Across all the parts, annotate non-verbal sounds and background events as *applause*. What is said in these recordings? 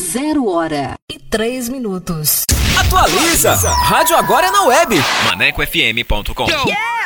Zero hora e três minutos. Atualiza! Rádio Agora é na web. ManecoFM.com. Yeah!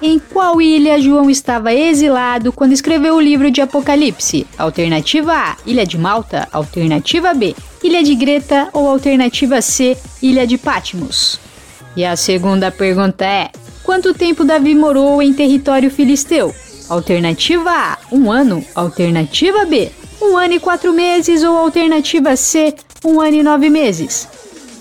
Em qual ilha João estava exilado quando escreveu o livro de Apocalipse? Alternativa A: Ilha de Malta. Alternativa B: Ilha de Greta. Ou alternativa C: Ilha de Patmos? E a segunda pergunta é: Quanto tempo Davi morou em território filisteu? Alternativa A, um ano. Alternativa B, um ano e quatro meses. Ou alternativa C, um ano e nove meses.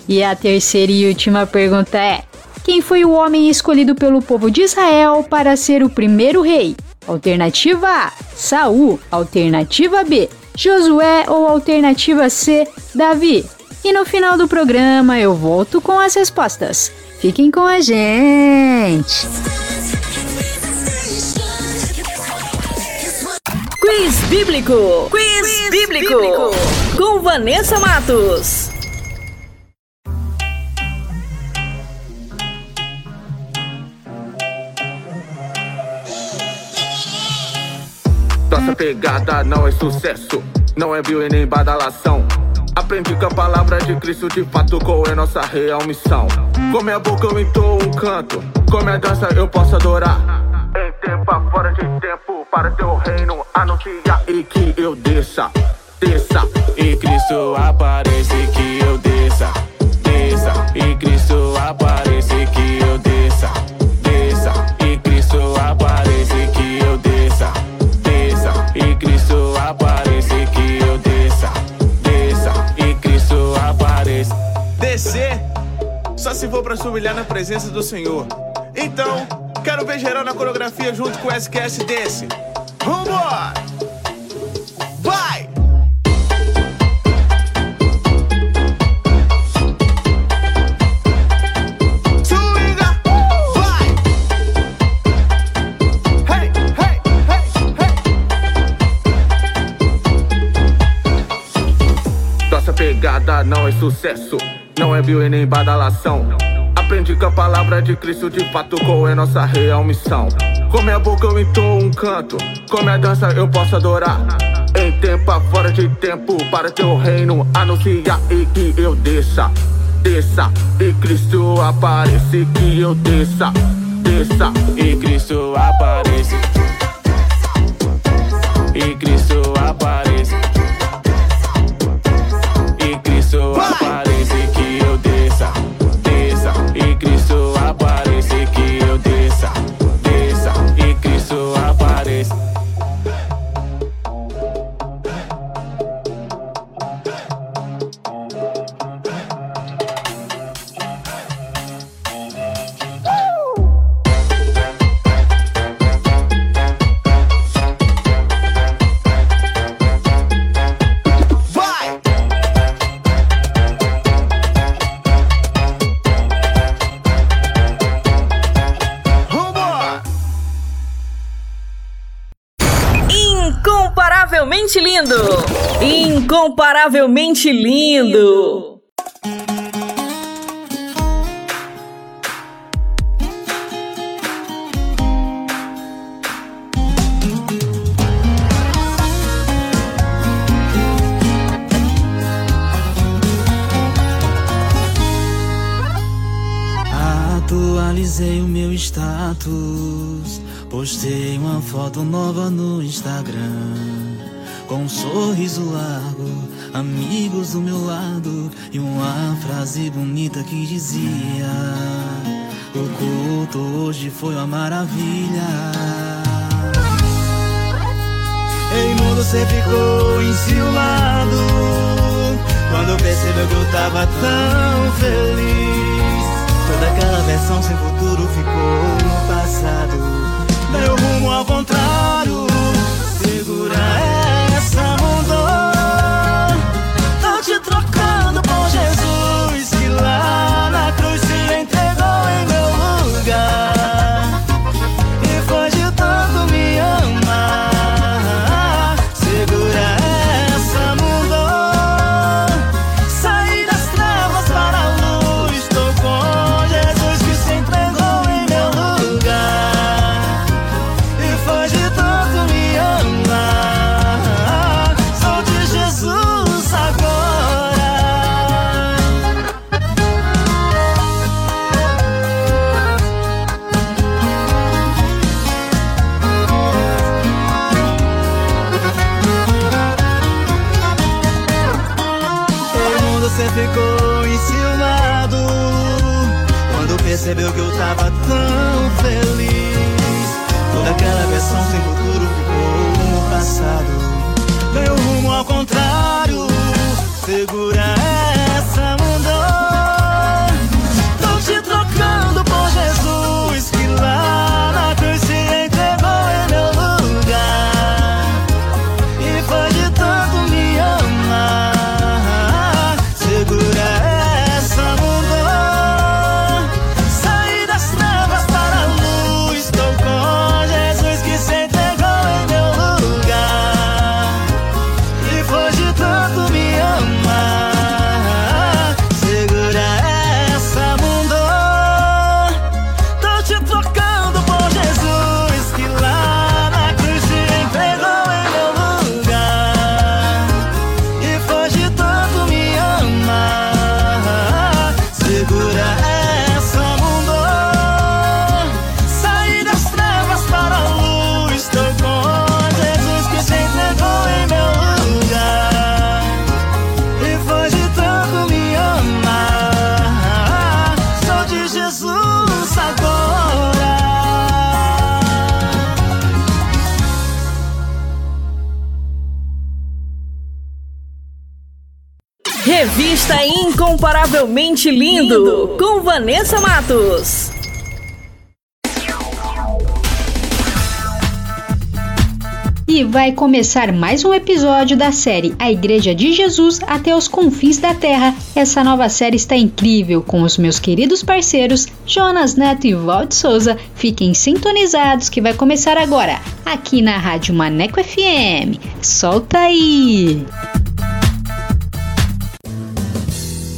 E a terceira e última pergunta é: quem foi o homem escolhido pelo povo de Israel para ser o primeiro rei? Alternativa A, Saul. Alternativa B, Josué ou alternativa C, Davi? E no final do programa eu volto com as respostas. Fiquem com a gente! Quiz Bíblico! Quiz, Quiz bíblico. bíblico! Com Vanessa Matos. Nossa pegada não é sucesso, não é view e nem badalação. Aprendi com a palavra de Cristo de fato qual é nossa real missão. Com minha boca eu entoo um canto, com minha dança eu posso adorar. Em tempo fora de tempo, para teu reino anunciar e que eu desça, desça. E Cristo aparece que eu desça, desça. E Cristo aparece que eu desça. Se for para se humilhar na presença do Senhor. Então, quero ver geral na coreografia junto com o SQS desse. Vambora! Vai! Nossa pegada não é sucesso não é bio e nem badalação. Aprendi com a palavra de Cristo de fato qual é nossa real missão. Com minha boca eu entoo um canto, com minha dança eu posso adorar. Em tempo fora de tempo, para teu reino anunciar e que eu desça, desça. E Cristo aparece que eu desça, desça. E Cristo aparece. E Cristo aparece. E Cristo aparece. Incomparavelmente lindo. Atualizei o meu status, postei uma foto nova no Instagram com um sorriso largo, amigos do meu lado e uma frase bonita que dizia: O culto hoje foi uma maravilha. Ei, mundo, você ficou enciumado quando percebeu que eu tava tão feliz. Toda aquela versão sem futuro ficou no passado. Deu rumo ao contrário, segura ela. Revista Incomparavelmente Lindo, Lindo, com Vanessa Matos. E vai começar mais um episódio da série A Igreja de Jesus até os confins da Terra. Essa nova série está incrível com os meus queridos parceiros Jonas Neto e Walt Souza. Fiquem sintonizados que vai começar agora, aqui na Rádio Maneco FM. Solta aí!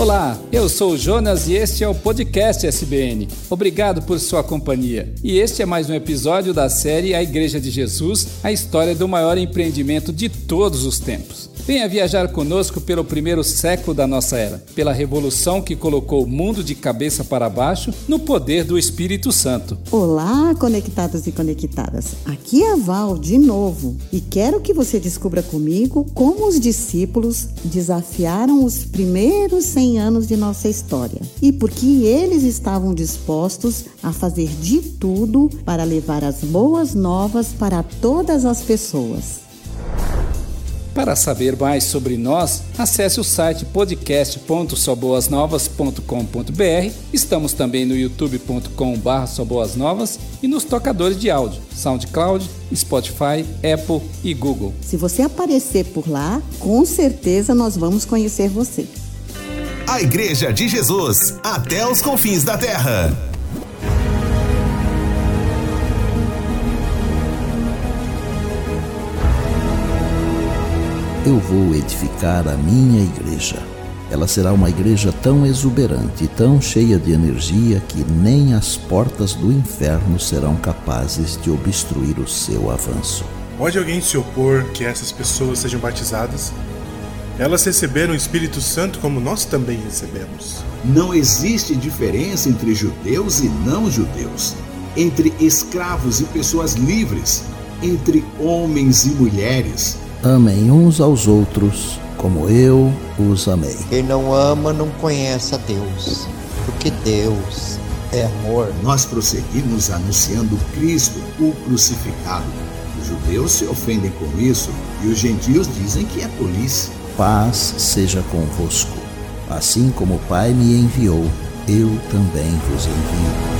Olá, eu sou o Jonas e este é o podcast SBN. Obrigado por sua companhia. E este é mais um episódio da série A Igreja de Jesus, a história do maior empreendimento de todos os tempos. Venha viajar conosco pelo primeiro século da nossa era, pela revolução que colocou o mundo de cabeça para baixo no poder do Espírito Santo. Olá, conectados e conectadas. Aqui é a Val de novo e quero que você descubra comigo como os discípulos desafiaram os primeiros 100 anos de nossa história e por que eles estavam dispostos a fazer de tudo para levar as boas novas para todas as pessoas. Para saber mais sobre nós, acesse o site podcast.soboasnovas.com.br. Estamos também no youtube.com.br soboasnovas e nos tocadores de áudio, SoundCloud, Spotify, Apple e Google. Se você aparecer por lá, com certeza nós vamos conhecer você. A Igreja de Jesus, até os confins da terra. Eu vou edificar a minha igreja. Ela será uma igreja tão exuberante tão cheia de energia que nem as portas do inferno serão capazes de obstruir o seu avanço. Pode alguém se opor que essas pessoas sejam batizadas? Elas receberam o Espírito Santo como nós também recebemos. Não existe diferença entre judeus e não judeus, entre escravos e pessoas livres, entre homens e mulheres Amem uns aos outros como eu os amei. Quem não ama não conhece a Deus, porque Deus é amor. Nós prosseguimos anunciando Cristo, o crucificado. Os judeus se ofendem com isso e os gentios dizem que é polícia. Paz seja convosco. Assim como o Pai me enviou, eu também vos envio.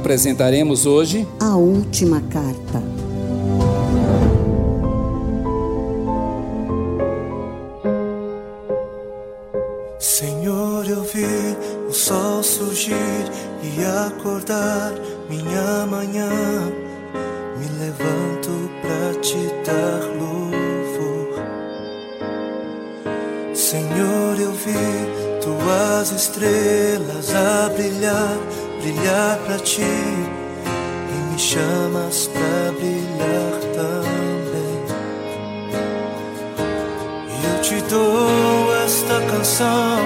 apresentaremos hoje a última carta. Senhor, eu vi o sol surgir e acordar minha manhã. Me levanto para te dar louvor. Senhor, eu vi tuas estrelas a brilhar brilhar pra ti, e me chamas pra brilhar também. Eu te dou esta canção,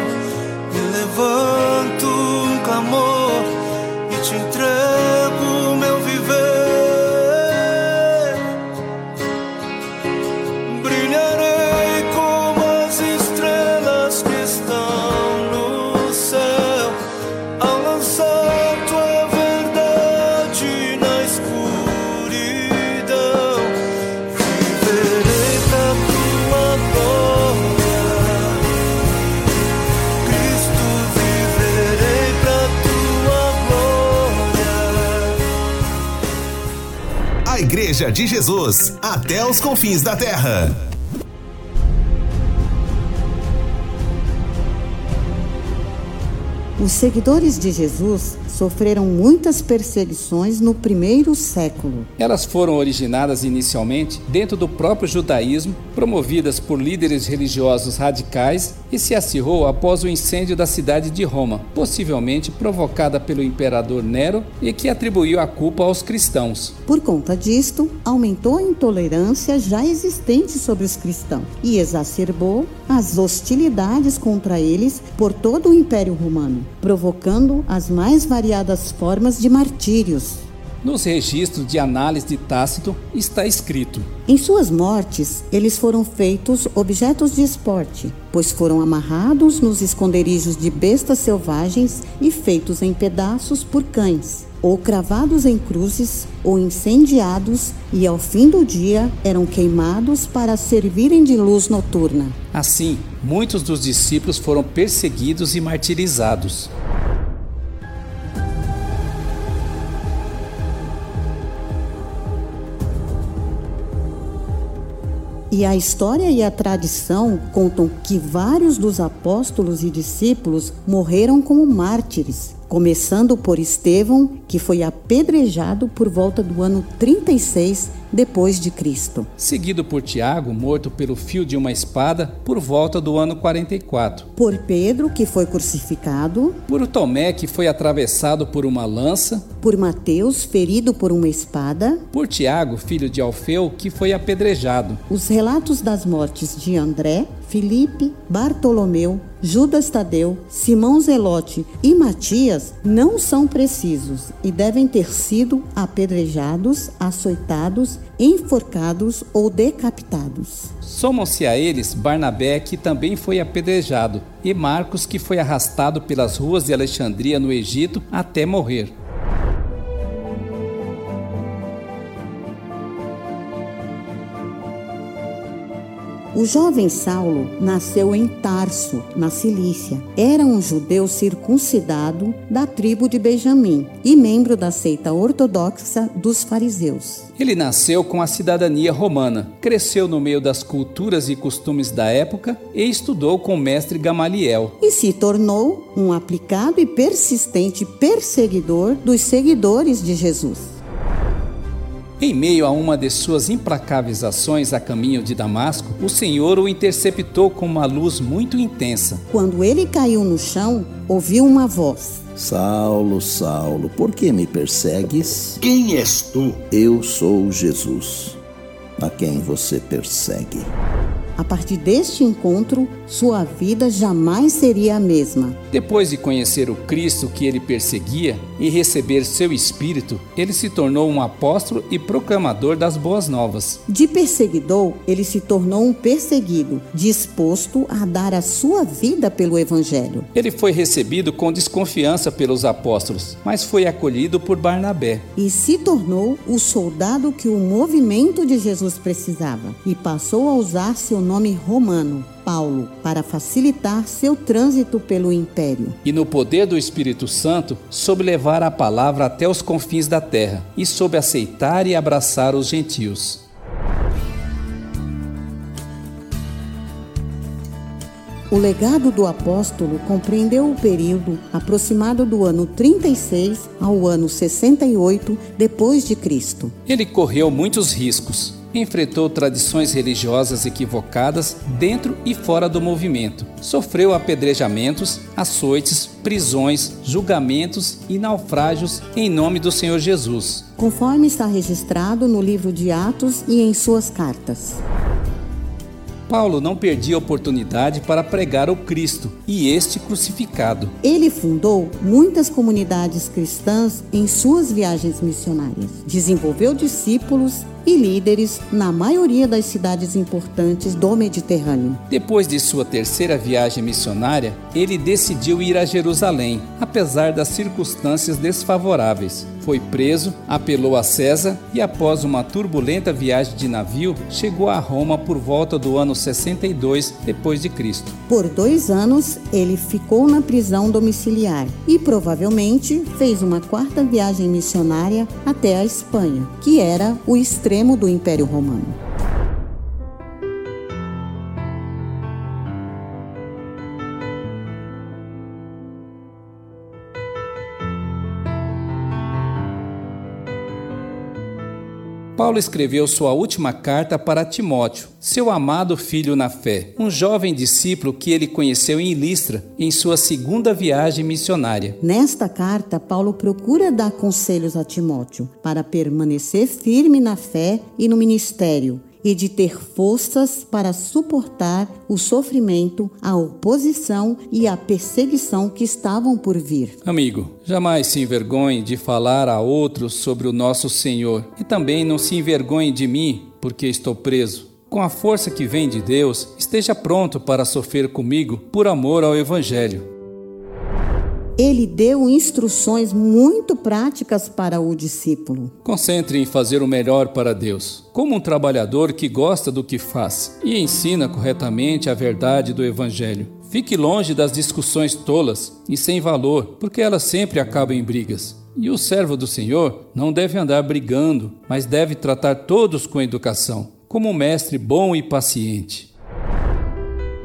Igreja de Jesus, até os confins da terra. Os seguidores de Jesus sofreram muitas perseguições no primeiro século. Elas foram originadas inicialmente dentro do próprio judaísmo, promovidas por líderes religiosos radicais e se acirrou após o incêndio da cidade de Roma, possivelmente provocada pelo imperador Nero e que atribuiu a culpa aos cristãos. Por conta disto, aumentou a intolerância já existente sobre os cristãos e exacerbou as hostilidades contra eles por todo o Império Romano, provocando as mais variadas formas de martírios. Nos registros de análise de Tácito está escrito: Em suas mortes, eles foram feitos objetos de esporte, pois foram amarrados nos esconderijos de bestas selvagens e feitos em pedaços por cães, ou cravados em cruzes, ou incendiados, e ao fim do dia eram queimados para servirem de luz noturna. Assim, muitos dos discípulos foram perseguidos e martirizados. E a história e a tradição contam que vários dos apóstolos e discípulos morreram como mártires, começando por Estevão, que foi apedrejado por volta do ano 36 depois de Cristo. Seguido por Tiago, morto pelo fio de uma espada por volta do ano 44. Por Pedro, que foi crucificado. Por Tomé, que foi atravessado por uma lança. Por Mateus, ferido por uma espada. Por Tiago, filho de Alfeu, que foi apedrejado. Os relatos das mortes de André, Filipe, Bartolomeu, Judas Tadeu, Simão Zelote e Matias não são precisos e devem ter sido apedrejados, açoitados, enforcados ou decapitados. Somam-se a eles Barnabé, que também foi apedrejado, e Marcos, que foi arrastado pelas ruas de Alexandria, no Egito, até morrer. O jovem Saulo nasceu em Tarso, na Cilícia. Era um judeu circuncidado da tribo de Benjamim e membro da seita ortodoxa dos fariseus. Ele nasceu com a cidadania romana, cresceu no meio das culturas e costumes da época e estudou com o mestre Gamaliel. E se tornou um aplicado e persistente perseguidor dos seguidores de Jesus. Em meio a uma de suas implacáveis ações a caminho de Damasco, o Senhor o interceptou com uma luz muito intensa. Quando ele caiu no chão, ouviu uma voz: Saulo, Saulo, por que me persegues? Quem és tu? Eu sou Jesus, a quem você persegue. A partir deste encontro, sua vida jamais seria a mesma. Depois de conhecer o Cristo que ele perseguia e receber seu espírito, ele se tornou um apóstolo e proclamador das boas novas. De perseguidor, ele se tornou um perseguido, disposto a dar a sua vida pelo evangelho. Ele foi recebido com desconfiança pelos apóstolos, mas foi acolhido por Barnabé. E se tornou o soldado que o movimento de Jesus precisava e passou a usar seu nome romano, Paulo, para facilitar seu trânsito pelo império. E no poder do Espírito Santo, soube levar a palavra até os confins da terra e soube aceitar e abraçar os gentios. O legado do apóstolo compreendeu o período aproximado do ano 36 ao ano 68 depois de Cristo. Ele correu muitos riscos enfrentou tradições religiosas equivocadas dentro e fora do movimento. Sofreu apedrejamentos, açoites, prisões, julgamentos e naufrágios em nome do Senhor Jesus. Conforme está registrado no livro de Atos e em suas cartas. Paulo não perdia a oportunidade para pregar o Cristo e este crucificado. Ele fundou muitas comunidades cristãs em suas viagens missionárias. Desenvolveu discípulos e líderes na maioria das cidades importantes do Mediterrâneo. Depois de sua terceira viagem missionária, ele decidiu ir a Jerusalém, apesar das circunstâncias desfavoráveis. Foi preso, apelou a César e, após uma turbulenta viagem de navio, chegou a Roma por volta do ano 62 depois de Cristo. Por dois anos, ele ficou na prisão domiciliar e provavelmente fez uma quarta viagem missionária até a Espanha, que era o extremo do Império Romano. Paulo escreveu sua última carta para Timóteo, seu amado filho na fé, um jovem discípulo que ele conheceu em Listra, em sua segunda viagem missionária. Nesta carta, Paulo procura dar conselhos a Timóteo para permanecer firme na fé e no ministério e de ter forças para suportar o sofrimento, a oposição e a perseguição que estavam por vir. Amigo, jamais se envergonhe de falar a outros sobre o nosso Senhor e também não se envergonhe de mim, porque estou preso. Com a força que vem de Deus, esteja pronto para sofrer comigo por amor ao Evangelho ele deu instruções muito práticas para o discípulo. Concentre em fazer o melhor para Deus, como um trabalhador que gosta do que faz e ensina corretamente a verdade do Evangelho. Fique longe das discussões tolas e sem valor, porque elas sempre acabam em brigas. E o servo do Senhor não deve andar brigando, mas deve tratar todos com educação, como um mestre bom e paciente.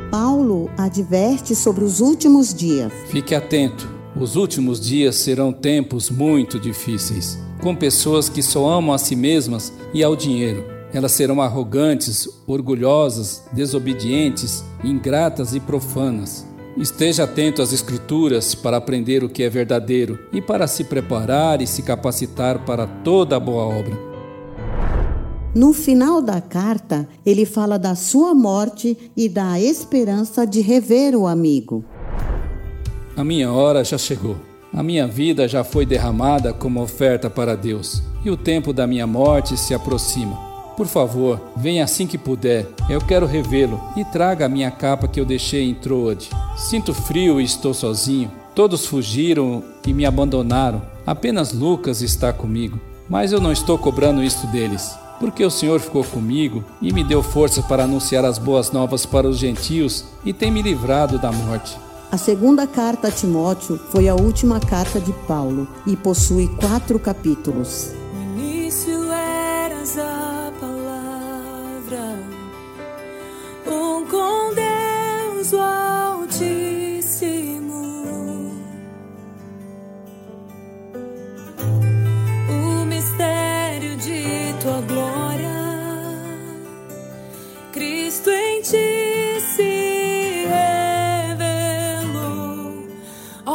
Paulo adverte sobre os últimos dias. Fique atento os últimos dias serão tempos muito difíceis, com pessoas que só amam a si mesmas e ao dinheiro. Elas serão arrogantes, orgulhosas, desobedientes, ingratas e profanas. Esteja atento às Escrituras para aprender o que é verdadeiro e para se preparar e se capacitar para toda a boa obra. No final da carta, ele fala da sua morte e da esperança de rever o amigo. A minha hora já chegou. A minha vida já foi derramada como oferta para Deus, e o tempo da minha morte se aproxima. Por favor, venha assim que puder. Eu quero revê-lo e traga a minha capa que eu deixei em Troade. Sinto frio e estou sozinho. Todos fugiram e me abandonaram. Apenas Lucas está comigo. Mas eu não estou cobrando isto deles porque o Senhor ficou comigo e me deu força para anunciar as boas novas para os gentios e tem me livrado da morte. A segunda carta a Timóteo foi a última carta de Paulo e possui quatro capítulos.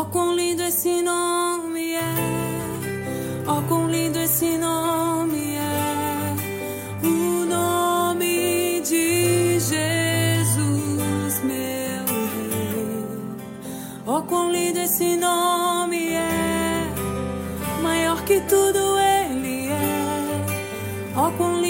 Oh, quão lindo esse nome é! Oh, quão lindo esse nome é! O nome de Jesus, meu Rei. Oh, quão lindo esse nome é! Maior que tudo ele é. Oh, quão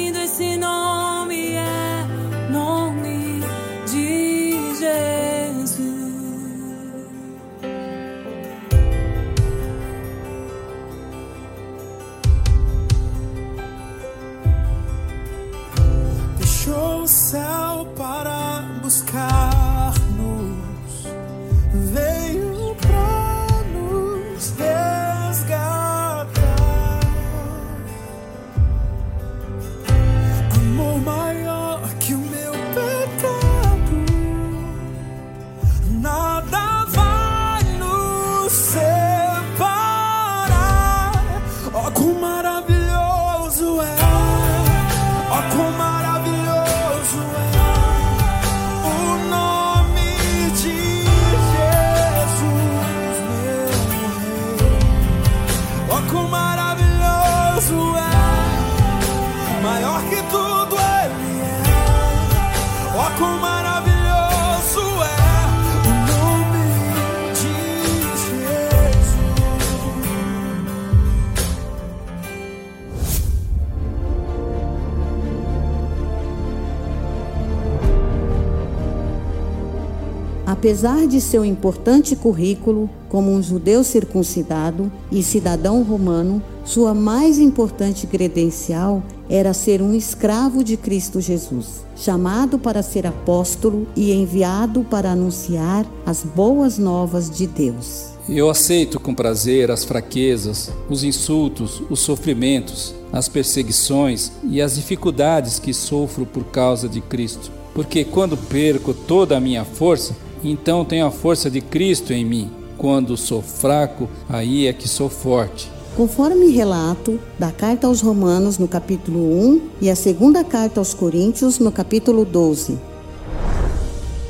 Apesar de seu importante currículo como um judeu circuncidado e cidadão romano, sua mais importante credencial era ser um escravo de Cristo Jesus, chamado para ser apóstolo e enviado para anunciar as boas novas de Deus. Eu aceito com prazer as fraquezas, os insultos, os sofrimentos, as perseguições e as dificuldades que sofro por causa de Cristo. Porque quando perco toda a minha força, então tenho a força de Cristo em mim. Quando sou fraco, aí é que sou forte. Conforme relato da carta aos Romanos no capítulo 1 e a segunda carta aos Coríntios no capítulo 12.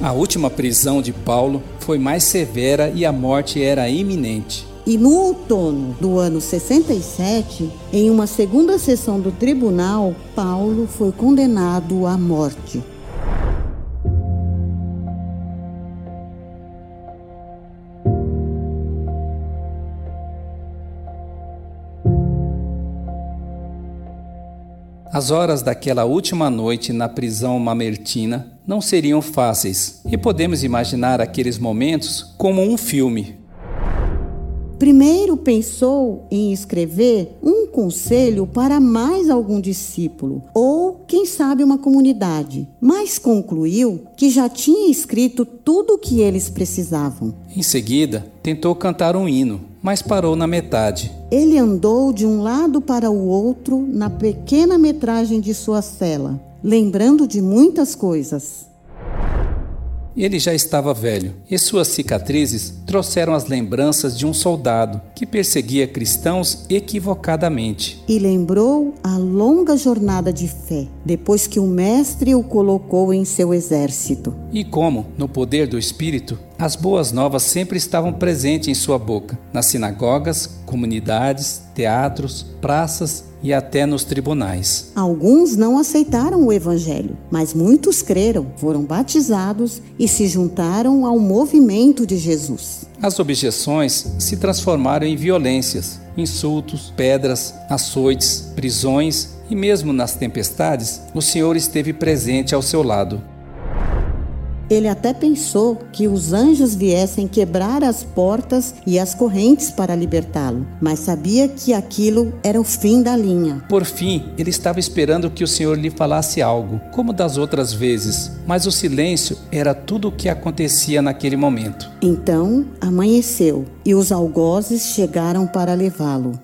A última prisão de Paulo foi mais severa e a morte era iminente. E no outono do ano 67, em uma segunda sessão do tribunal, Paulo foi condenado à morte. As horas daquela última noite na prisão mamertina não seriam fáceis, e podemos imaginar aqueles momentos como um filme. Primeiro pensou em escrever um conselho para mais algum discípulo, ou quem sabe uma comunidade, mas concluiu que já tinha escrito tudo o que eles precisavam. Em seguida, tentou cantar um hino, mas parou na metade. Ele andou de um lado para o outro na pequena metragem de sua cela, lembrando de muitas coisas. Ele já estava velho e suas cicatrizes trouxeram as lembranças de um soldado que perseguia cristãos equivocadamente. E lembrou a longa jornada de fé, depois que o Mestre o colocou em seu exército. E como, no poder do Espírito, as boas novas sempre estavam presentes em sua boca, nas sinagogas, comunidades, teatros, praças e até nos tribunais. Alguns não aceitaram o Evangelho, mas muitos creram, foram batizados e se juntaram ao movimento de Jesus. As objeções se transformaram em violências, insultos, pedras, açoites, prisões e mesmo nas tempestades, o Senhor esteve presente ao seu lado. Ele até pensou que os anjos viessem quebrar as portas e as correntes para libertá-lo, mas sabia que aquilo era o fim da linha. Por fim, ele estava esperando que o Senhor lhe falasse algo, como das outras vezes, mas o silêncio era tudo o que acontecia naquele momento. Então amanheceu e os algozes chegaram para levá-lo.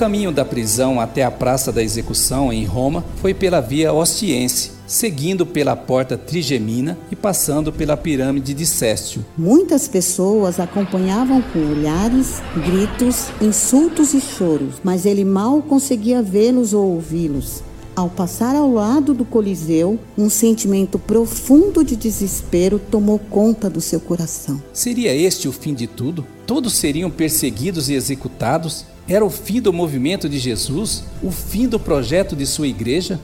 Caminho da prisão até a praça da execução em Roma foi pela via Ostiense, seguindo pela porta Trigemina e passando pela pirâmide de Céstio. Muitas pessoas acompanhavam com olhares, gritos, insultos e choros, mas ele mal conseguia vê-los ou ouvi-los. Ao passar ao lado do Coliseu, um sentimento profundo de desespero tomou conta do seu coração. Seria este o fim de tudo? Todos seriam perseguidos e executados? Era o fim do movimento de Jesus? O fim do projeto de sua igreja?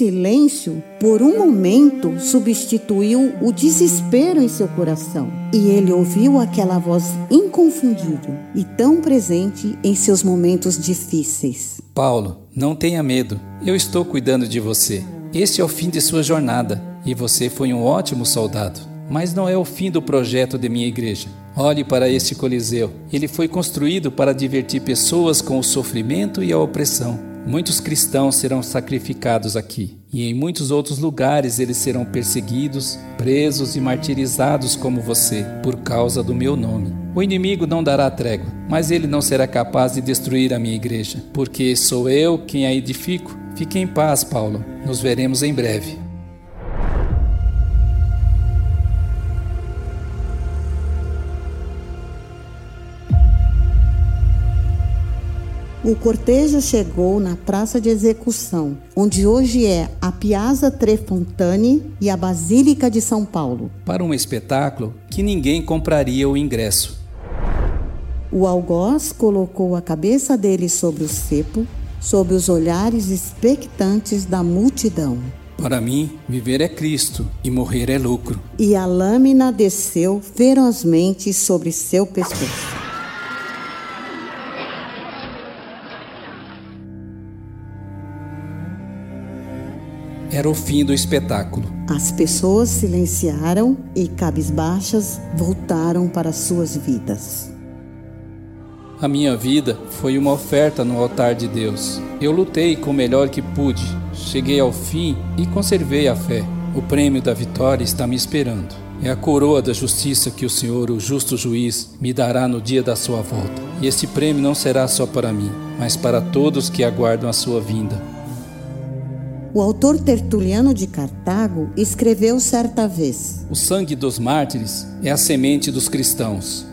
Silêncio, por um momento, substituiu o desespero em seu coração. E ele ouviu aquela voz inconfundível e tão presente em seus momentos difíceis. Paulo, não tenha medo. Eu estou cuidando de você. Este é o fim de sua jornada e você foi um ótimo soldado. Mas não é o fim do projeto de minha igreja. Olhe para este Coliseu. Ele foi construído para divertir pessoas com o sofrimento e a opressão. Muitos cristãos serão sacrificados aqui, e em muitos outros lugares eles serão perseguidos, presos e martirizados como você, por causa do meu nome. O inimigo não dará trégua, mas ele não será capaz de destruir a minha igreja, porque sou eu quem a edifico. Fique em paz, Paulo. Nos veremos em breve. O cortejo chegou na praça de execução, onde hoje é a Piazza Trefontane e a Basílica de São Paulo, para um espetáculo que ninguém compraria o ingresso. O algoz colocou a cabeça dele sobre o cepo, sob os olhares expectantes da multidão. Para mim, viver é Cristo e morrer é lucro. E a lâmina desceu ferozmente sobre seu pescoço. Era o fim do espetáculo. As pessoas silenciaram e, cabisbaixas, voltaram para suas vidas. A minha vida foi uma oferta no altar de Deus. Eu lutei com o melhor que pude, cheguei ao fim e conservei a fé. O prêmio da vitória está me esperando. É a coroa da justiça que o Senhor, o justo juiz, me dará no dia da sua volta. E esse prêmio não será só para mim, mas para todos que aguardam a sua vinda. O autor Tertuliano de Cartago escreveu certa vez: O sangue dos mártires é a semente dos cristãos.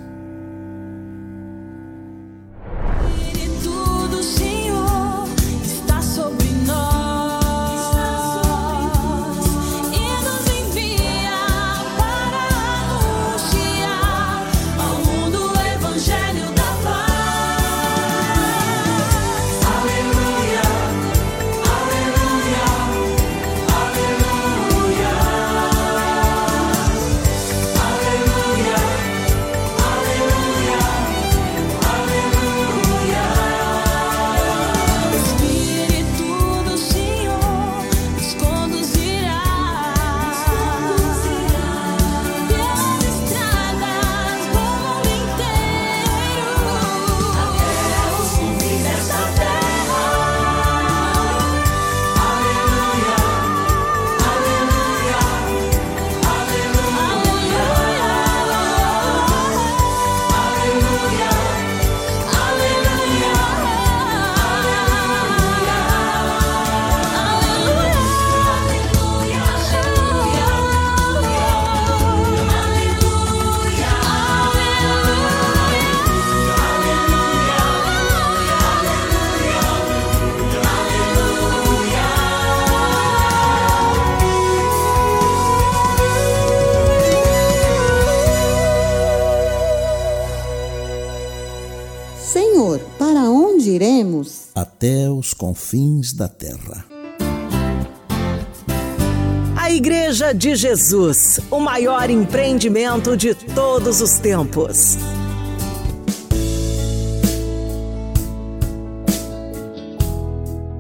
De Jesus, o maior empreendimento de todos os tempos.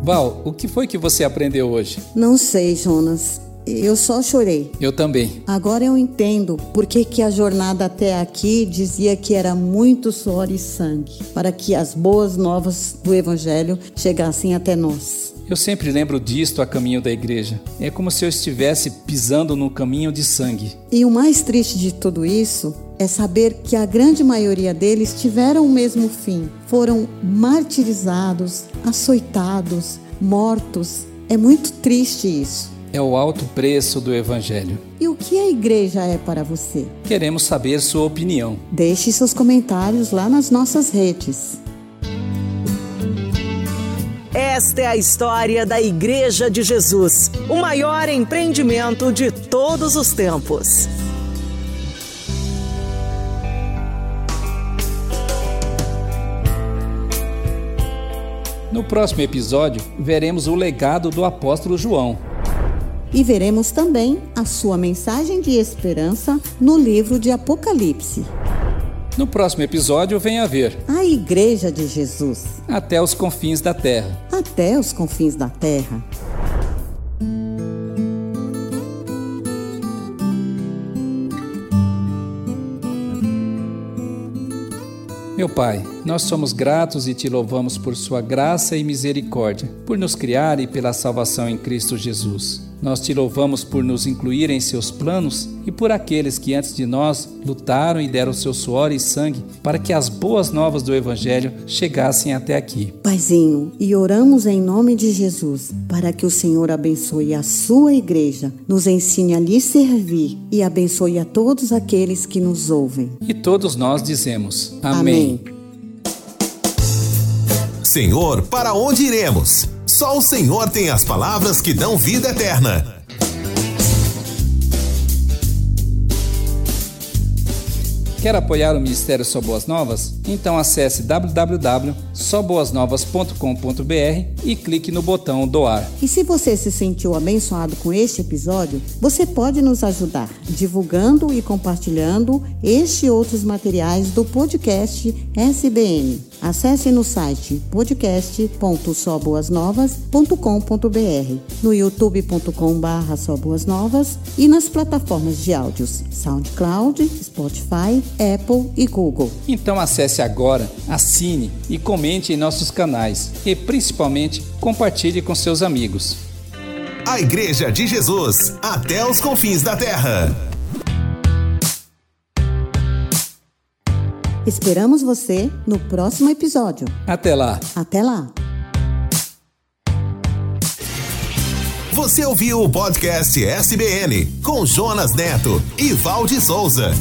Val, o que foi que você aprendeu hoje? Não sei, Jonas. Eu só chorei. Eu também. Agora eu entendo por que, que a jornada até aqui dizia que era muito suor e sangue, para que as boas novas do Evangelho chegassem até nós. Eu sempre lembro disto a caminho da igreja. É como se eu estivesse pisando num caminho de sangue. E o mais triste de tudo isso é saber que a grande maioria deles tiveram o mesmo fim. Foram martirizados, açoitados, mortos. É muito triste isso é o alto preço do Evangelho. E o que a igreja é para você? Queremos saber sua opinião. Deixe seus comentários lá nas nossas redes. Esta é a história da Igreja de Jesus, o maior empreendimento de todos os tempos. No próximo episódio, veremos o legado do apóstolo João e veremos também a sua mensagem de esperança no livro de Apocalipse. No próximo episódio, venha ver a Igreja de Jesus até os confins da terra. Até os confins da terra. Meu Pai, nós somos gratos e te louvamos por Sua graça e misericórdia, por nos criar e pela salvação em Cristo Jesus. Nós te louvamos por nos incluir em seus planos e por aqueles que antes de nós lutaram e deram seu suor e sangue para que as boas novas do Evangelho chegassem até aqui. Paizinho, e oramos em nome de Jesus para que o Senhor abençoe a sua igreja, nos ensine a lhe servir e abençoe a todos aqueles que nos ouvem. E todos nós dizemos: Amém. Amém. Senhor, para onde iremos? Só o Senhor tem as palavras que dão vida eterna. Quer apoiar o Ministério Só Boas Novas? Então acesse www.soboasnovas.com.br e clique no botão doar. E se você se sentiu abençoado com este episódio, você pode nos ajudar divulgando e compartilhando este e outros materiais do podcast SBN. Acesse no site podcast.soboasnovas.com.br, no youtube.com.br soboasnovas e nas plataformas de áudios SoundCloud, Spotify, Apple e Google. Então acesse agora, assine e comente em nossos canais e principalmente compartilhe com seus amigos. A Igreja de Jesus, até os confins da terra. Esperamos você no próximo episódio. Até lá. Até lá. Você ouviu o podcast SBN com Jonas Neto e Valde Souza.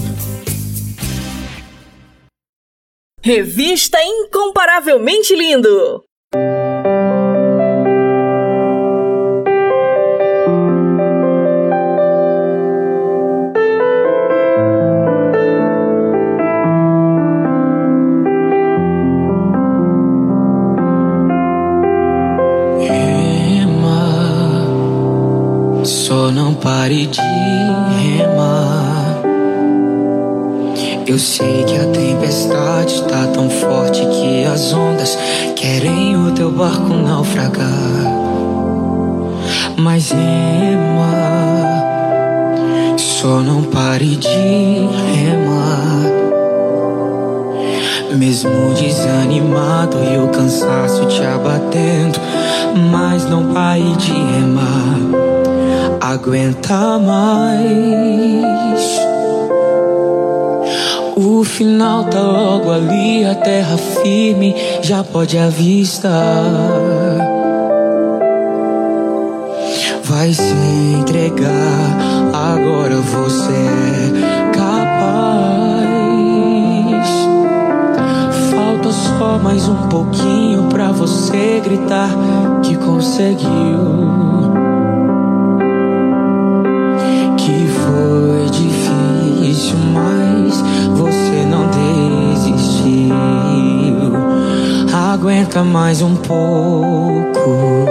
Revista Incomparavelmente Lindo. Pare de remar. Eu sei que a tempestade está tão forte que as ondas querem o teu barco naufragar. Mas rema, só não pare de remar. Mesmo desanimado e o cansaço te abatendo, mas não pare de remar. Aguenta mais. O final tá logo ali, a terra firme já pode avistar. Vai se entregar, agora você é capaz. Falta só mais um pouquinho pra você gritar que conseguiu. Foi difícil, mas você não desistiu. Aguenta mais um pouco.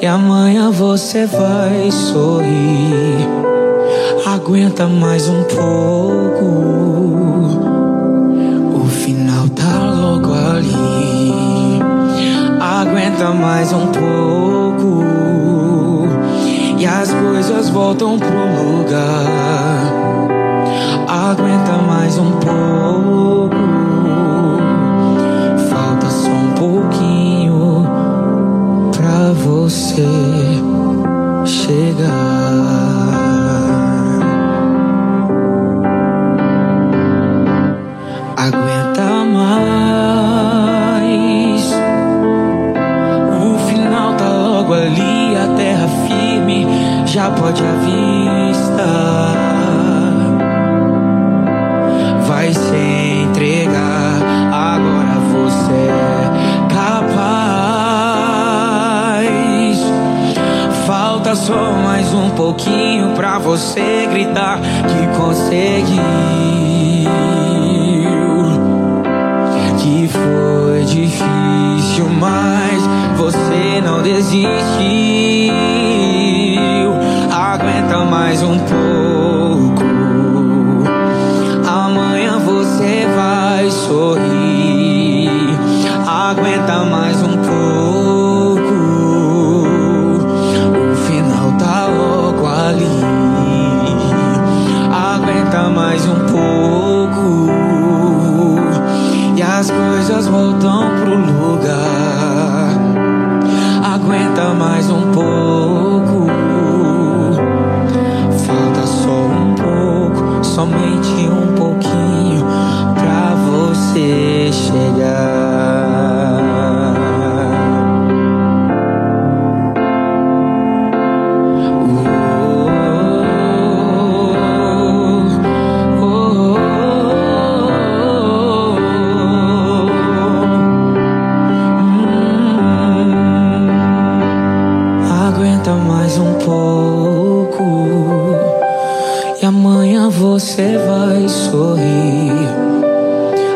E amanhã você vai sorrir. Aguenta mais um pouco. O final tá logo ali. Aguenta mais um pouco. E as coisas voltam pro lugar. Aguenta mais um pouco. Falta só um pouquinho pra você chegar. Já pode avistar. Vai se entregar, agora você é capaz. Falta só mais um pouquinho pra você gritar que conseguiu. Que foi difícil, mas você não desistiu. Mais um pouco. Amanhã você vai sorrir. Aguenta mais um pouco. O final tá logo ali. Aguenta mais um pouco. E as coisas voltam pro lugar. Aguenta mais um pouco. somente um pouquinho pra você chegar. Você vai sorrir.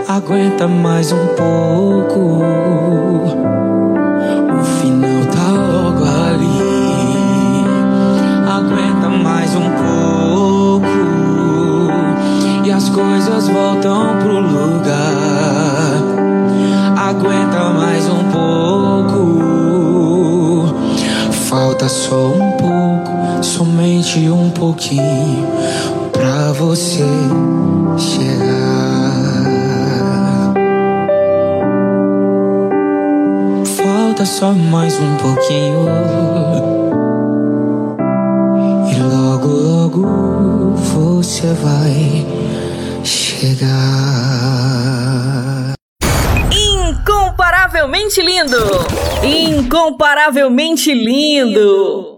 Aguenta mais um pouco. O final tá logo ali. Aguenta mais um pouco. E as coisas voltam pro lugar. Aguenta mais um pouco. Falta só um pouco, somente um pouquinho você chegar. Falta só mais um pouquinho. E logo, logo você vai chegar. Incomparavelmente lindo! Incomparavelmente lindo!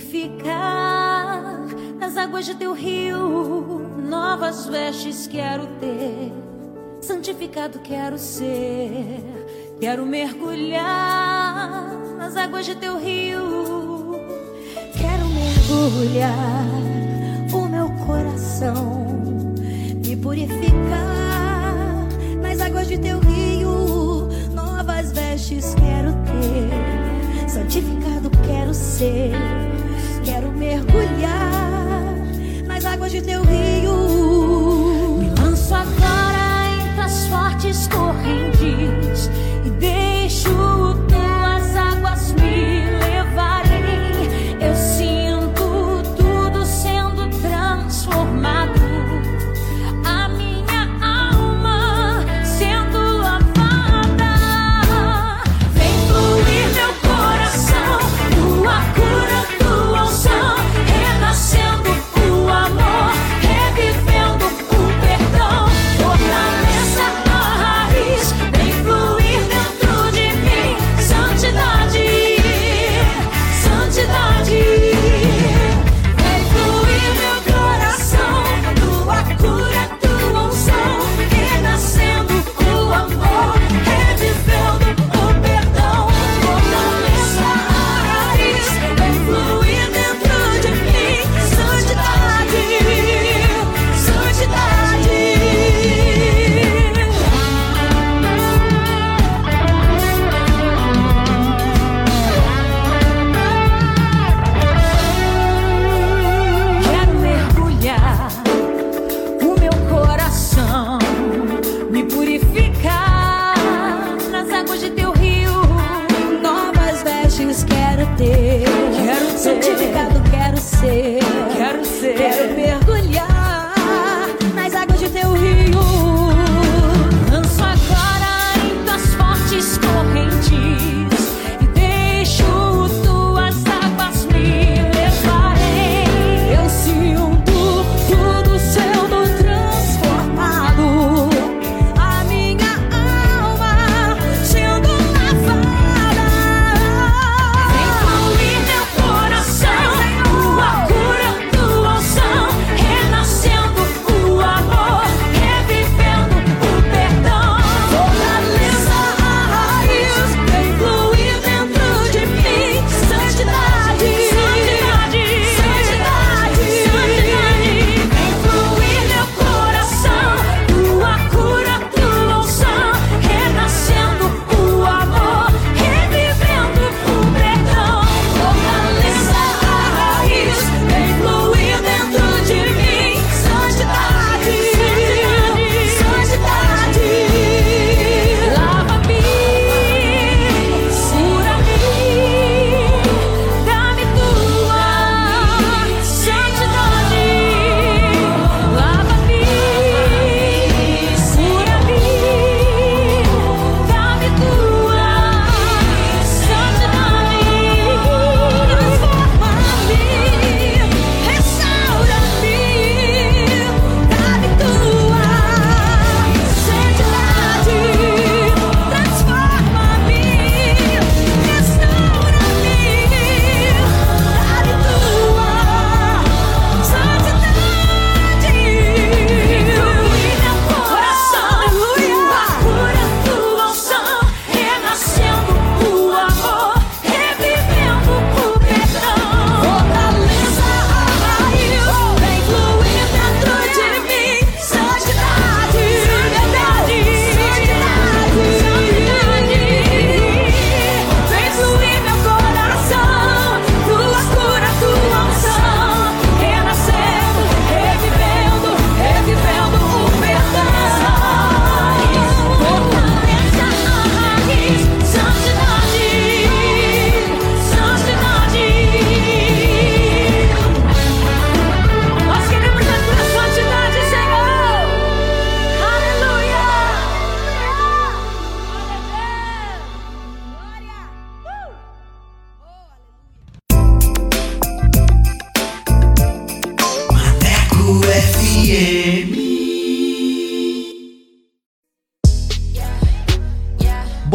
Purificar nas águas de teu rio. Novas vestes quero ter, santificado quero ser. Quero mergulhar nas águas de teu rio. Quero mergulhar o meu coração, me purificar nas águas de teu rio. Novas vestes quero ter, santificado quero ser. Quero mergulhar nas águas de teu rio. Me lanço agora entre as fortes correntes e deixo tuas águas me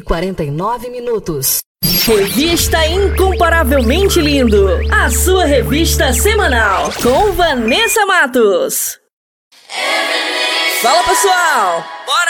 E 49 minutos. Revista Incomparavelmente Lindo. A sua revista semanal. Com Vanessa Matos. Fala pessoal! Bora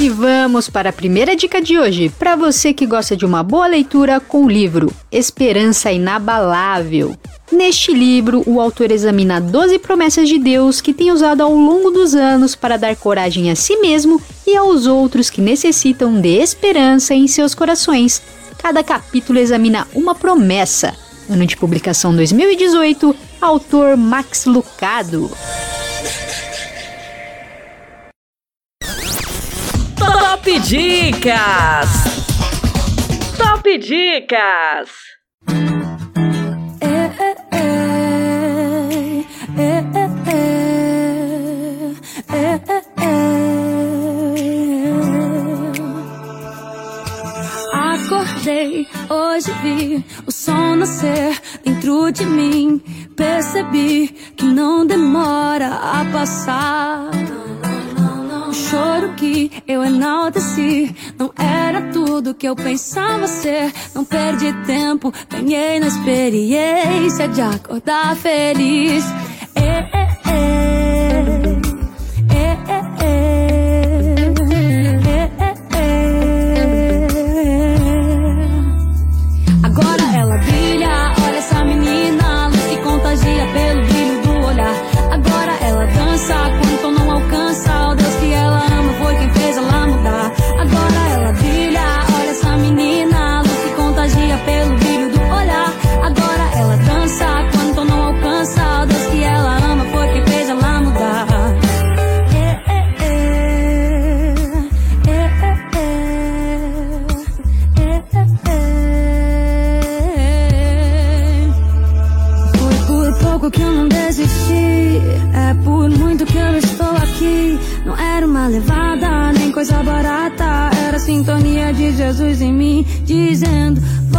E vamos para a primeira dica de hoje, para você que gosta de uma boa leitura com o livro Esperança Inabalável. Neste livro, o autor examina 12 promessas de Deus que tem usado ao longo dos anos para dar coragem a si mesmo e aos outros que necessitam de esperança em seus corações. Cada capítulo examina uma promessa. Ano de publicação 2018, autor Max Lucado. Top Dicas! Top Dicas! Acordei, hoje vi o sol nascer dentro de mim. Percebi que não demora a passar. Choro que eu enalteci não era tudo que eu pensava ser. Não perdi tempo, ganhei na experiência de acordar feliz. É, é, é.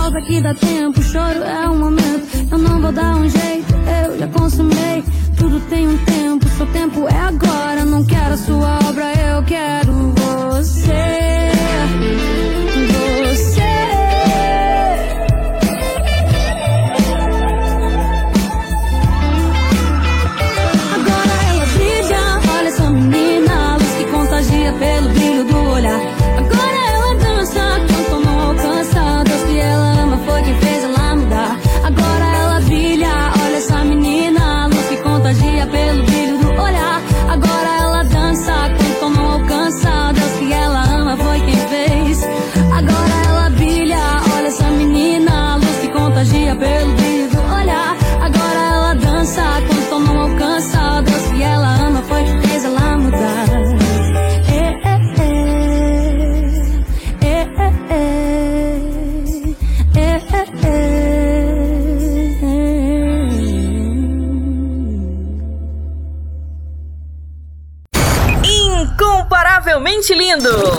Volta que dá tempo, choro é um momento. Eu não vou dar um jeito, eu já consumei. Tudo tem um tempo, seu tempo é agora. Não quero a sua obra, eu quero você. Incomparavelmente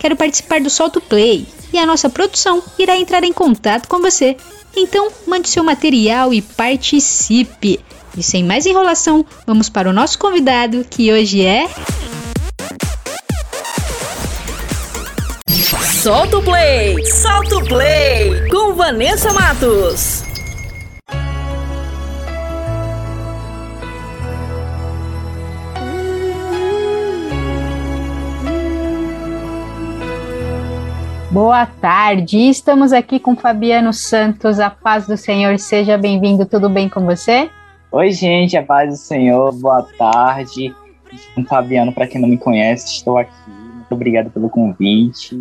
Quero participar do Solto Play e a nossa produção irá entrar em contato com você. Então, mande seu material e participe. E sem mais enrolação, vamos para o nosso convidado, que hoje é. Solta o play! Solta o play! Com Vanessa Matos. Boa tarde, estamos aqui com Fabiano Santos. A paz do Senhor, seja bem-vindo. Tudo bem com você? Oi, gente, a paz do Senhor, boa tarde. Um Fabiano, para quem não me conhece, estou aqui. Muito obrigado pelo convite.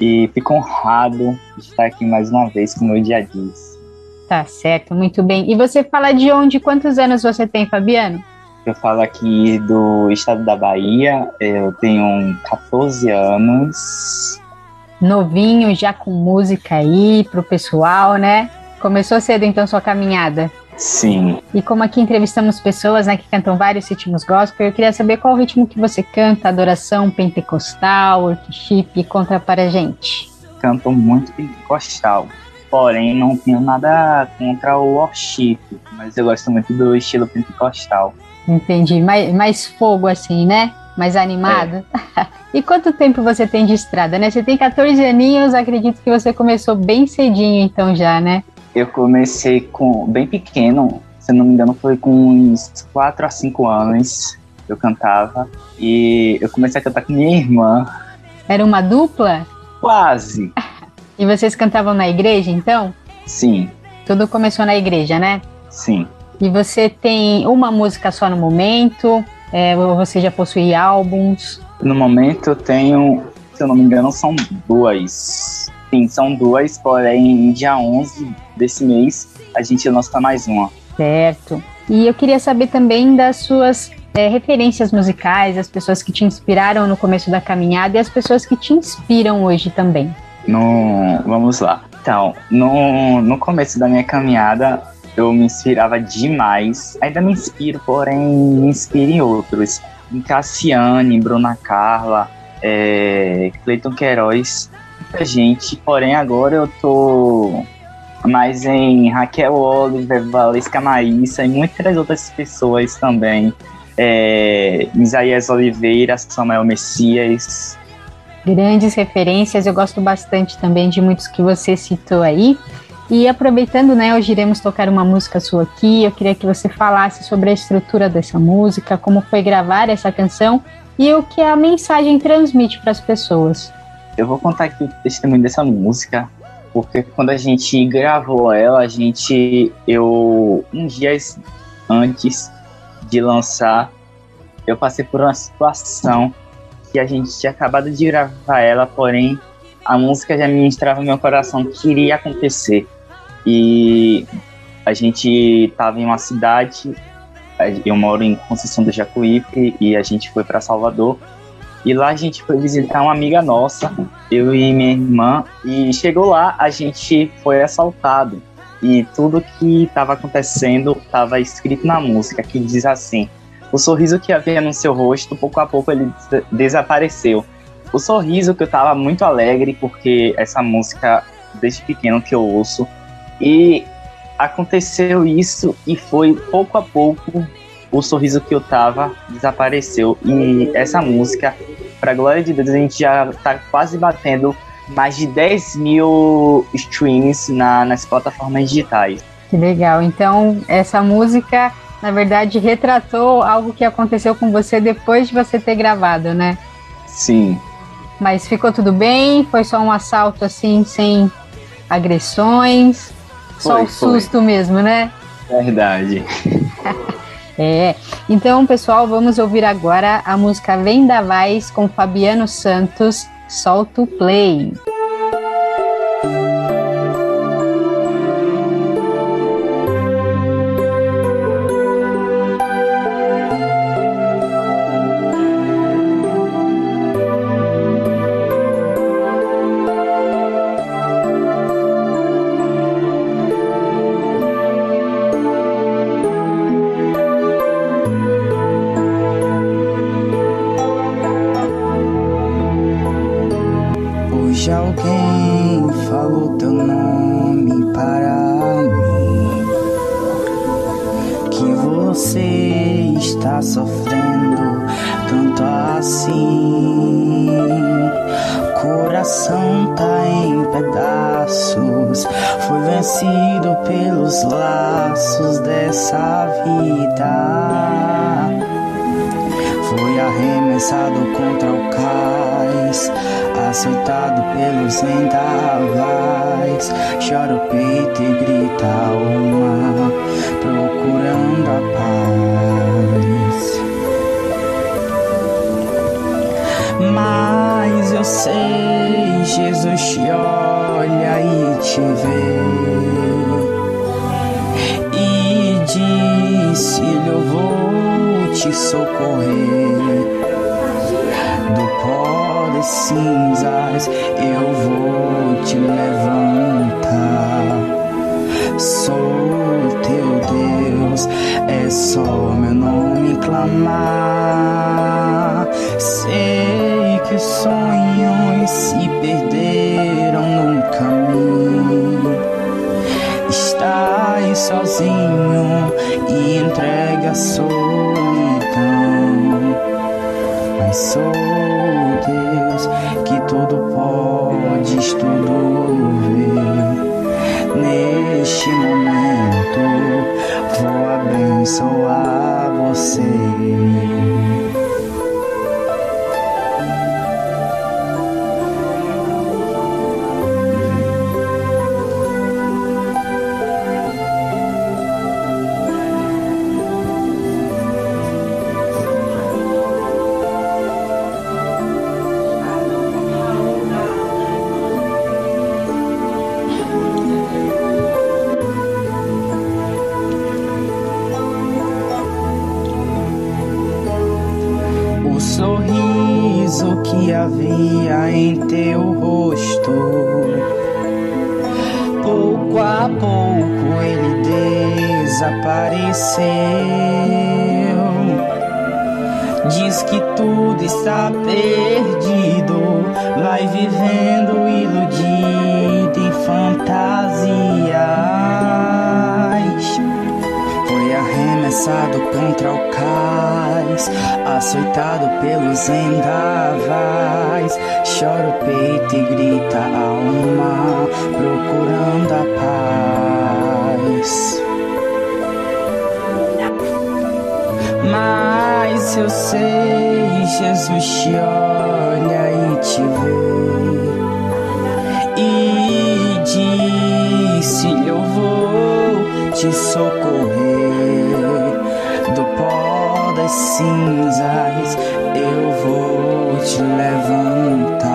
e fico honrado de estar aqui mais uma vez, como eu já disse. Tá certo, muito bem. E você fala de onde? Quantos anos você tem, Fabiano? Eu falo aqui do estado da Bahia, eu tenho 14 anos. Novinho, já com música aí pro pessoal, né? Começou cedo então sua caminhada? Sim. E como aqui entrevistamos pessoas né, que cantam vários ritmos gospel, eu queria saber qual o ritmo que você canta, adoração pentecostal, worship, conta para a gente. Canto muito pentecostal, porém não tenho nada contra o worship, mas eu gosto muito do estilo pentecostal. Entendi, mais, mais fogo assim, né? Mais animado. É. *laughs* e quanto tempo você tem de estrada, né? Você tem 14 aninhos, acredito que você começou bem cedinho então já, né? Eu comecei com bem pequeno, se não me engano, foi com uns 4 a 5 anos eu cantava. E eu comecei a cantar com minha irmã. Era uma dupla? Quase. *laughs* E vocês cantavam na igreja, então? Sim. Tudo começou na igreja, né? Sim. E você tem uma música só no momento? É, você já possui álbuns? No momento eu tenho, se eu não me engano, são duas. Sim, são duas, porém, dia 11 desse mês a gente lança mais uma. Certo. E eu queria saber também das suas é, referências musicais, as pessoas que te inspiraram no começo da caminhada e as pessoas que te inspiram hoje também. No, vamos lá. Então, no, no começo da minha caminhada, eu me inspirava demais. Ainda me inspiro, porém me inspiro em outros. Em Cassiane, Bruna Carla, é, Cleiton Queiroz, muita gente. Porém, agora eu tô mais em Raquel Oliver, Valesca Maíssa e muitas outras pessoas também. É, Isaías Oliveira, Samuel Messias. Grandes referências, eu gosto bastante também de muitos que você citou aí. E aproveitando, né, hoje iremos tocar uma música sua aqui. Eu queria que você falasse sobre a estrutura dessa música, como foi gravar essa canção e o que a mensagem transmite para as pessoas. Eu vou contar aqui o testemunho dessa música, porque quando a gente gravou ela, a gente, eu, uns dias antes de lançar, eu passei por uma situação que a gente tinha acabado de gravar ela, porém a música já ministrava meu coração que iria acontecer. E a gente estava em uma cidade, eu moro em Conceição do Jacuípe e a gente foi para Salvador. E lá a gente foi visitar uma amiga nossa, eu e minha irmã, e chegou lá, a gente foi assaltado. E tudo que estava acontecendo estava escrito na música, que diz assim: O sorriso que havia no seu rosto, pouco a pouco ele des desapareceu. O sorriso que eu estava muito alegre, porque essa música, desde pequeno que eu ouço, e aconteceu isso e foi pouco a pouco o sorriso que eu tava desapareceu. E essa música, pra glória de Deus, a gente já tá quase batendo mais de 10 mil streams na, nas plataformas digitais. Que legal. Então, essa música, na verdade, retratou algo que aconteceu com você depois de você ter gravado, né? Sim. Mas ficou tudo bem? Foi só um assalto assim, sem agressões? Só Foi, o susto foi. mesmo, né? Verdade. *laughs* É. Então, pessoal, vamos ouvir agora a música Vendavais com Fabiano Santos, Solta o Play. Arremessado contra o cais, açoitado pelos endavais. Chora o peito e grita a alma, procurando a paz. Mas eu sei, Jesus te olha e te vê. E disse: Eu vou te socorrer das cinzas. Eu vou te levantar.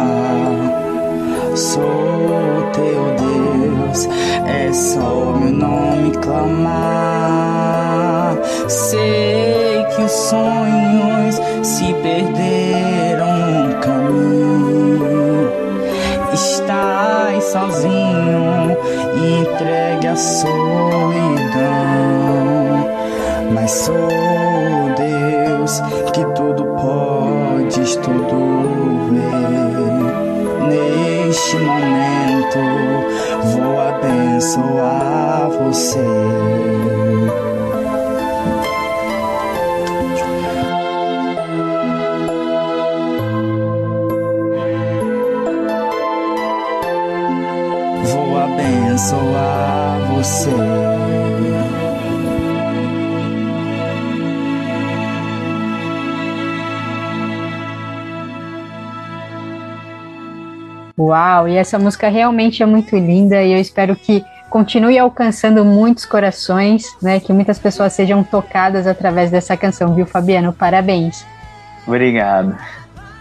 Sou teu Deus, é só meu nome clamar. Sei que os sonhos se perderam no caminho. Estás sozinho entregue à solidão. Mas sou podes, tudo vê. Neste momento vou abençoar você. Vou abençoar você. Uau, e essa música realmente é muito linda e eu espero que continue alcançando muitos corações, né? Que muitas pessoas sejam tocadas através dessa canção, viu, Fabiano? Parabéns. Obrigado.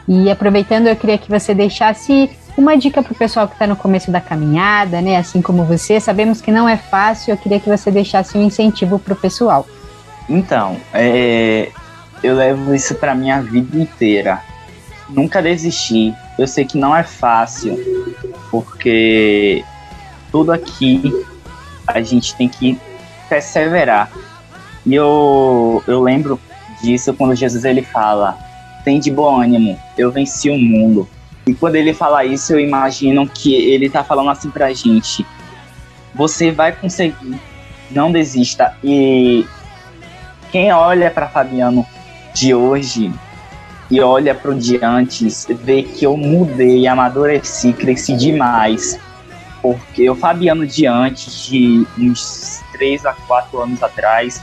E aproveitando, eu queria que você deixasse uma dica para o pessoal que está no começo da caminhada, né? Assim como você, sabemos que não é fácil. Eu queria que você deixasse um incentivo para o pessoal. Então, é, eu levo isso pra minha vida inteira. Nunca desistir. Eu sei que não é fácil, porque tudo aqui a gente tem que perseverar. E eu, eu lembro disso quando Jesus ele fala: tem de bom ânimo, eu venci o mundo. E quando ele fala isso, eu imagino que ele tá falando assim pra gente: você vai conseguir, não desista. E quem olha para Fabiano de hoje e olha pro de antes, vê que eu mudei, amadureci, cresci demais. Porque o Fabiano de antes, de uns 3 a 4 anos atrás,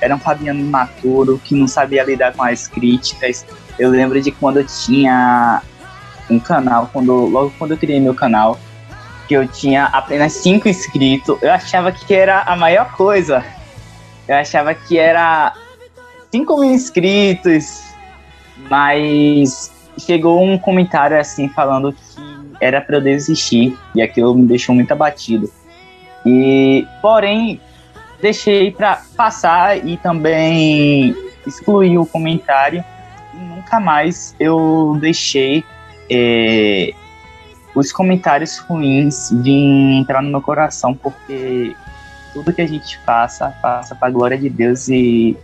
era um Fabiano imaturo, que não sabia lidar com as críticas. Eu lembro de quando eu tinha um canal, quando, logo quando eu criei meu canal, que eu tinha apenas 5 inscritos, eu achava que era a maior coisa. Eu achava que era 5 mil inscritos, mas chegou um comentário assim falando que era para eu desistir e aquilo me deixou muito abatido. E porém deixei para passar e também excluí o comentário e nunca mais eu deixei é, os comentários ruins vir entrar no meu coração porque tudo que a gente passa passa para a glória de Deus e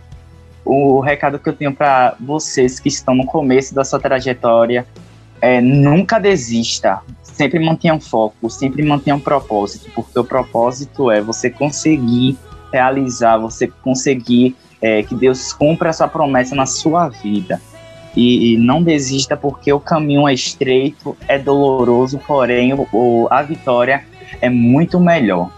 o recado que eu tenho para vocês que estão no começo da sua trajetória é nunca desista, sempre mantenha um foco, sempre mantenha um propósito, porque o propósito é você conseguir realizar, você conseguir é, que Deus cumpra essa promessa na sua vida. E, e, não desista porque o caminho é estreito, é doloroso, porém o, o, a vitória é muito melhor.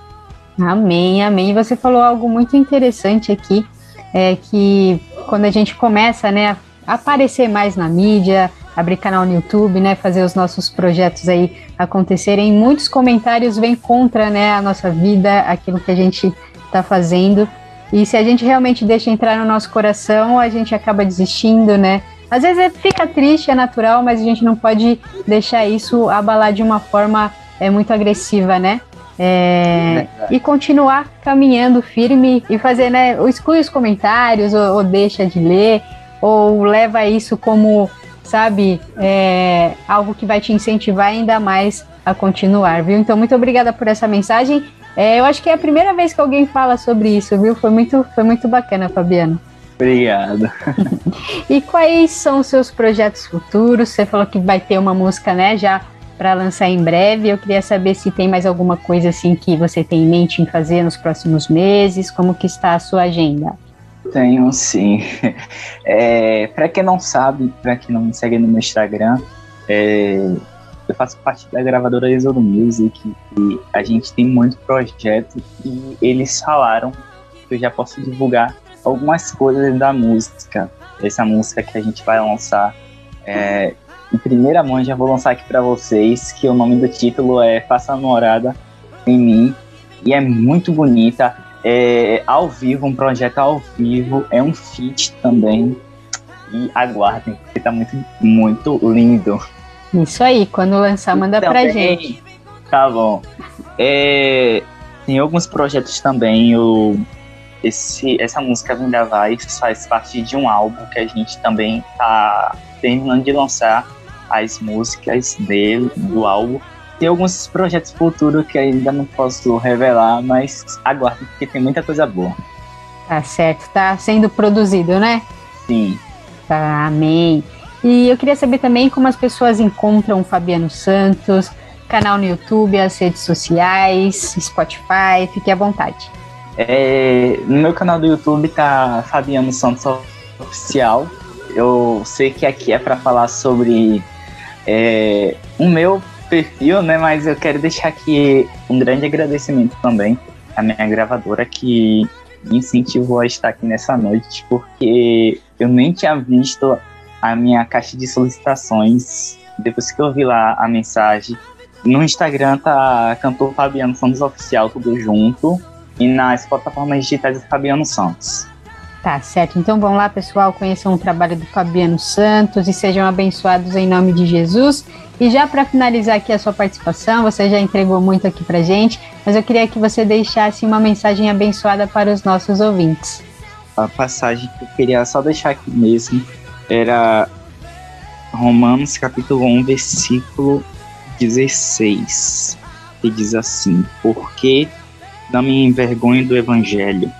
Amém, amém. Você falou algo muito interessante aqui, é que quando a gente começa, né, a aparecer mais na mídia, abrir canal no YouTube, né, fazer os nossos projetos aí acontecerem, muitos comentários vêm contra, né, a nossa vida, aquilo que a gente está fazendo. E se a gente realmente deixa entrar no nosso coração, a gente acaba desistindo, né? Às vezes é, fica triste, é natural, mas a gente não pode deixar isso abalar de uma forma é, muito agressiva, né? É, e continuar caminhando firme e fazer, né? Ou exclui os comentários, ou, ou deixa de ler, ou leva isso como, sabe, é, algo que vai te incentivar ainda mais a continuar, viu? Então, muito obrigada por essa mensagem. É, eu acho que é a primeira vez que alguém fala sobre isso, viu? Foi muito, foi muito bacana, Fabiano. Obrigado. *laughs* e quais são os seus projetos futuros? Você falou que vai ter uma música, né, já para lançar em breve. Eu queria saber se tem mais alguma coisa assim que você tem em mente em fazer nos próximos meses, como que está a sua agenda? Tenho sim. *laughs* É, para quem não sabe, para quem não me segue no meu Instagram, é, eu faço parte da gravadora Exodo Music e a gente tem muito projeto e eles falaram que eu já posso divulgar algumas coisas da música. Essa música que a gente vai lançar é, em primeira mão, já vou lançar aqui para vocês, que o nome do título é Faça Morada em Mim, e é muito bonita. É ao vivo, um projeto ao vivo, é um feat também. E aguardem, porque tá muito, muito lindo. Isso aí, quando lançar, manda também, pra gente. Tá bom. É, tem alguns projetos também, eu esse, essa música Vinda Vai faz parte de um álbum que a gente também tá terminando de lançar as músicas dele, do álbum. Tem alguns projetos futuros que ainda não posso revelar, mas aguardo porque tem muita coisa boa. Tá certo, tá sendo produzido, né? Sim. Tá, amém. E eu queria saber também como as pessoas encontram o Fabiano Santos, canal no YouTube, as redes sociais, Spotify, fique à vontade. É, no meu canal do YouTube tá Fabiano Santos Oficial. Eu sei que aqui é para falar sobre é, o meu perfil, né? Mas eu quero deixar aqui um grande agradecimento também à minha gravadora que me incentivou a estar aqui nessa noite, porque eu nem tinha visto a minha caixa de solicitações depois que eu vi lá a mensagem. No Instagram tá cantor Fabiano Santos Oficial, tudo junto e nas plataformas digitais do Fabiano Santos. Tá certo. Então vão lá, pessoal, conheçam o trabalho do Fabiano Santos e sejam abençoados em nome de Jesus. E já para finalizar aqui a sua participação, você já entregou muito aqui pra gente, mas eu queria que você deixasse uma mensagem abençoada para os nossos ouvintes. A passagem que eu queria só deixar aqui mesmo era Romanos capítulo 1, versículo 16, que diz assim: Porque não me envergonho do evangelho,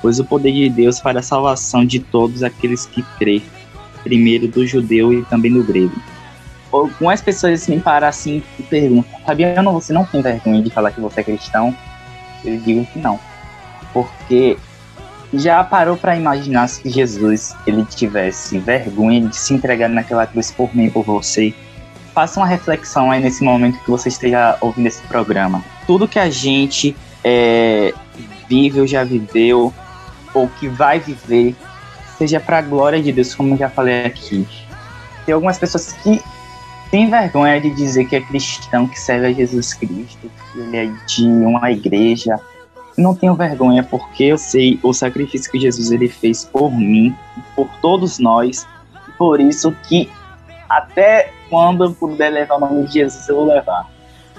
pois o poder de Deus para a salvação de todos aqueles que crê, primeiro do judeu e também do grego. Algumas pessoas me param assim e perguntam, Fabiano, você não tem vergonha de falar que você é cristão? Eu digo que não, porque já parou para imaginar se Jesus ele tivesse vergonha de se entregar naquela cruz por mim, por você? Faça uma reflexão aí nesse momento que você esteja ouvindo esse programa. Tudo que a gente é, vive ou já viveu, ou que vai viver, seja para a glória de Deus, como já falei aqui. Tem algumas pessoas que têm vergonha de dizer que é cristão, que serve a Jesus Cristo, que ele é de uma igreja. Não tenho vergonha porque eu sei o sacrifício que Jesus ele fez por mim, por todos nós, por isso que até quando eu puder levar o nome de Jesus, eu vou levar.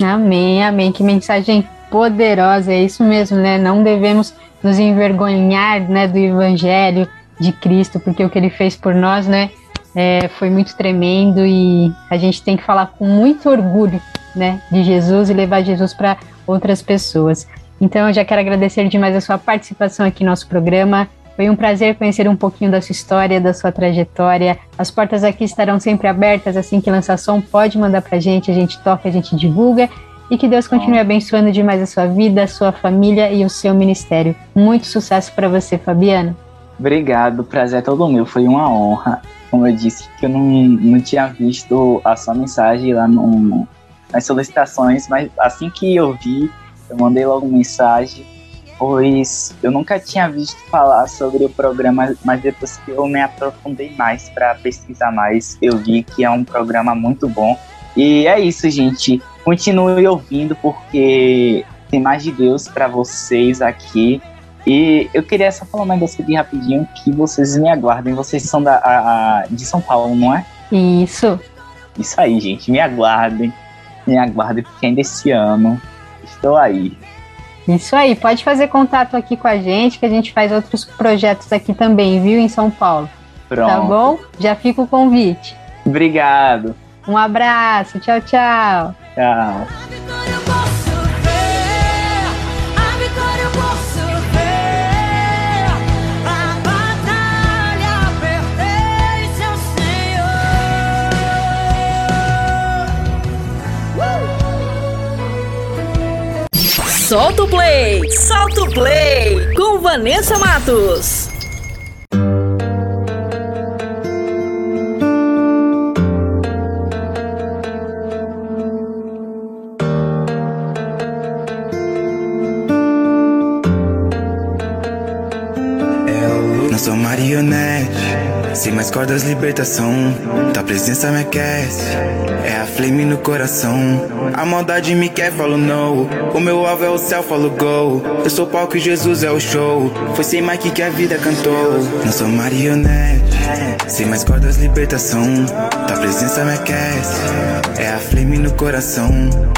Amém, amém. Que mensagem poderosa, é isso mesmo, né? Não devemos nos envergonhar, né, do Evangelho de Cristo, porque o que Ele fez por nós, né, é, foi muito tremendo e a gente tem que falar com muito orgulho, né, de Jesus e levar Jesus para outras pessoas. Então, eu já quero agradecer demais a sua participação aqui no nosso programa. Foi um prazer conhecer um pouquinho da sua história, da sua trajetória. As portas aqui estarão sempre abertas, assim que lançar som, pode mandar pra gente, a gente toca, a gente divulga. E que Deus continue abençoando demais a sua vida, a sua família e o seu ministério. Muito sucesso para você, Fabiano. Obrigado, prazer é todo meu, foi uma honra. Como eu disse, que eu não, não tinha visto a sua mensagem lá no, nas solicitações, mas assim que eu vi, eu mandei logo mensagem, pois eu nunca tinha visto falar sobre o programa, mas depois que eu me aprofundei mais para pesquisar mais, eu vi que é um programa muito bom. E é isso, gente. Continue ouvindo porque tem mais de Deus para vocês aqui. E eu queria só falar um negócio aqui rapidinho que vocês me aguardem. Vocês são da, a, a, de São Paulo, não é? Isso. Isso aí, gente. Me aguardem. Me aguardem, porque ainda esse ano estou aí. Isso aí, pode fazer contato aqui com a gente, que a gente faz outros projetos aqui também, viu, em São Paulo. Pronto. Tá bom? Já fica o convite. Obrigado. Um abraço, tchau, tchau. Tchau. Solta o play! Solta o play! Com Vanessa Matos. Sou marionete, sem mais cordas, libertação. Tua presença me aquece, é a flame no coração. A maldade me quer, falo no. O meu alvo é o céu, falo go. Eu sou palco e Jesus é o show. Foi sem Mike que a vida cantou. Não sou marionete, sem mais cordas, libertação. Tua presença me aquece, é a flame no coração.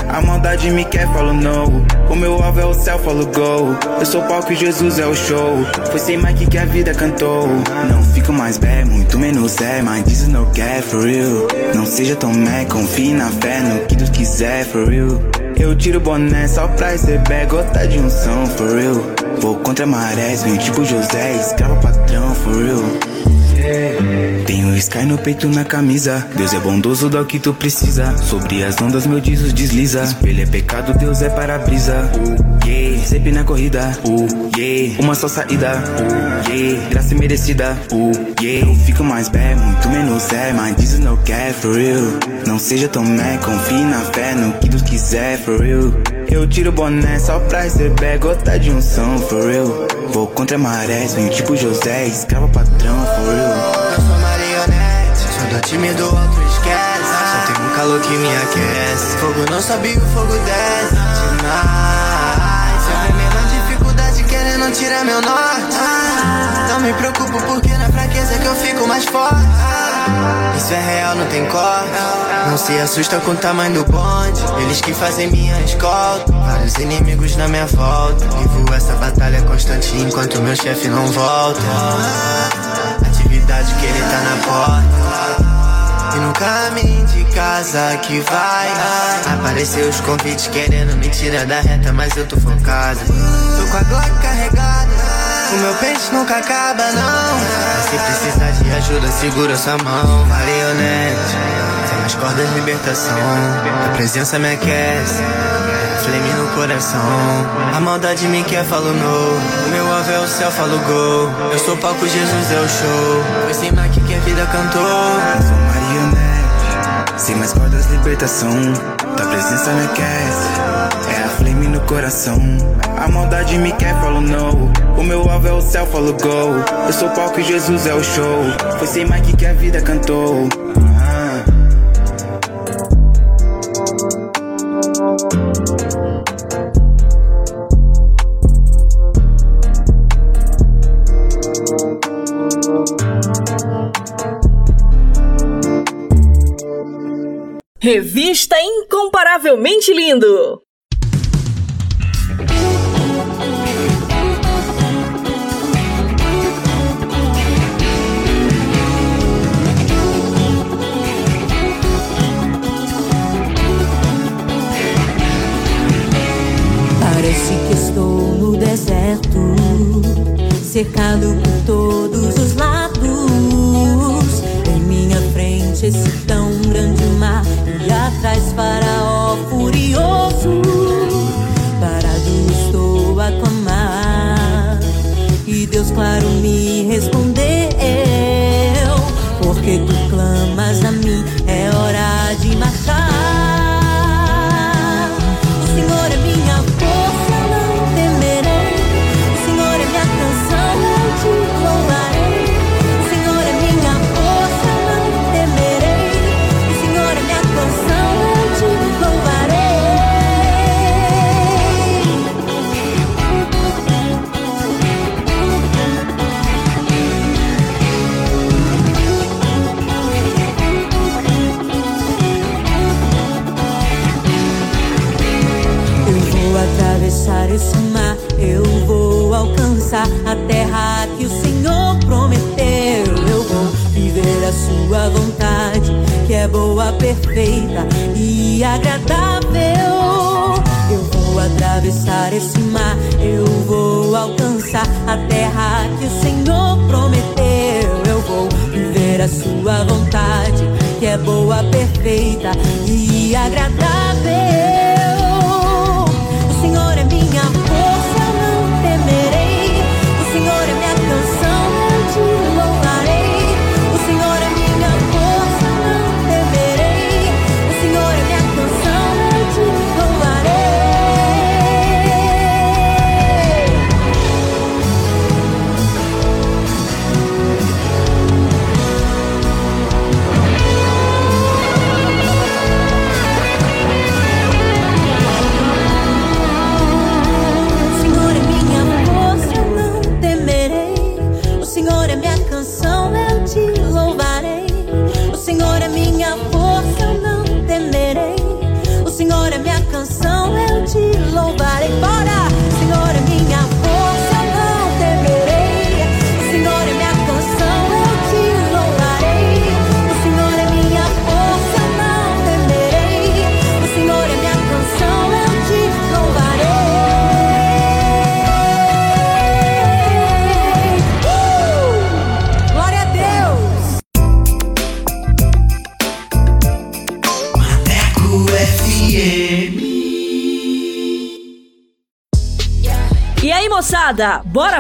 A maldade me quer, falo no. O meu alvo é o céu, falo go. Eu sou palco e Jesus é o show. Foi sem Mike que a vida cantou. Não fico mais bem, muito menos é, mas diz não quer for real. Não seja tão mé, confie na fé no que tu quiser for real. Eu tiro boné só pra receber gota de unção for real. Vou contra marés, venho tipo José, escravo patrão for real. Tenho Sky no peito na camisa. Deus é bondoso, dá o que tu precisa. Sobre as ondas, meu Jesus desliza. Espelho é pecado, Deus é para-brisa. Yeah. Sempre na corrida. Yeah. Uma só saída. Yeah. Graça merecida. Yeah. Eu fico mais bem, muito menos é. Mas Jesus não quer, for real. Não seja tão mé, confie na fé no que tu quiser, for real. Eu tiro boné só pra receber gota de unção, for real. Vou contra marés, venho tipo José, escravo patrão, for real. Eu sou marionete, sou do time do outro esquece. Só tem um calor que me aquece. Fogo não sobe, o fogo desce. Demais. Sempre mesma dificuldade querendo tirar meu norte. Não me preocupo porque na fraqueza que eu fico mais forte. Isso é real, não tem corte. Não se assusta com o tamanho do bonde. Eles que fazem minha escolta. Vários inimigos na minha volta. Vivo essa batalha constante enquanto meu chefe não volta. Atividade que ele tá na porta. E no caminho de casa que vai Apareceu os convites querendo me tirar da reta Mas eu tô focado Tô com a Glock carregada O meu peixe nunca acaba não. Se precisar de ajuda segura sua mão. Marionete Sem mais cordas libertação. A presença me aquece Flame no coração. A maldade me quer, falo no. O meu alvo é o céu, falo gol. Eu sou palco, Jesus é o show. Foi sem Mike que a vida cantou. Sou marionete, sem mais cordas, libertação. Presença me aquece, é a flame no coração. A maldade me quer, falo no. O meu alvo é o céu, falo go. Eu sou palco e Jesus é o show. Foi sem Mike que a vida cantou. Revista Incomparavelmente Lindo. Parece que estou no deserto, cercado por todos os lados. Frente esse tão grande mar e atrás faraó furioso. Parado estou a clamar e Deus claro me respondeu. Porque que é boa, perfeita e agradável. Eu vou atravessar esse mar, eu vou alcançar a terra que o Senhor prometeu. Eu vou viver a sua vontade, que é boa, perfeita e agradável.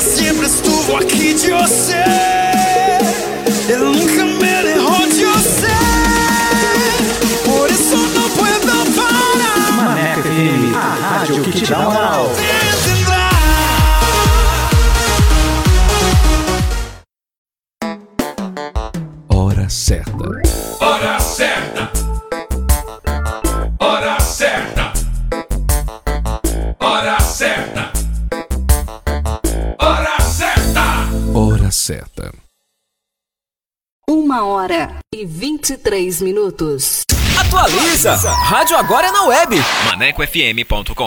Sempre estuvo aqui de você. Eu nunca me derrou de você. Por isso não puedo parar. Maneco FM, a rádio que te dá moral. 23 minutos. Atualiza! Rádio agora é na web. ManecoFM.com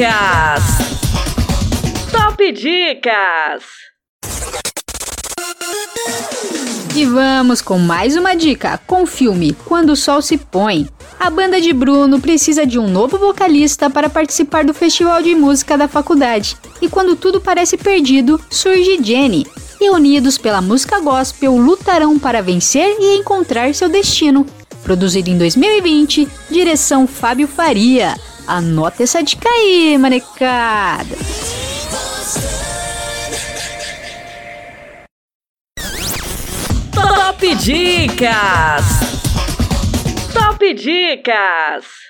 Dicas! Top Dicas! E vamos com mais uma dica com o filme Quando o Sol se Põe. A banda de Bruno precisa de um novo vocalista para participar do festival de música da faculdade. E quando tudo parece perdido, surge Jenny. E unidos pela música gospel, lutarão para vencer e encontrar seu destino. Produzido em 2020, direção Fábio Faria. Anota essa dica aí, manecada! Top Dicas! Top Dicas!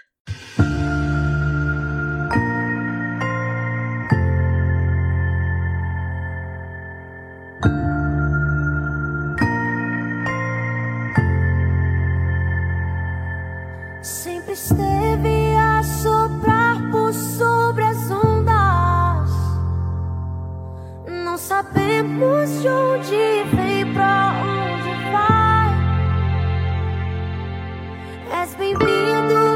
Sobre as ondas. Não sabemos de onde vem, pra onde vai. És bem-vindo,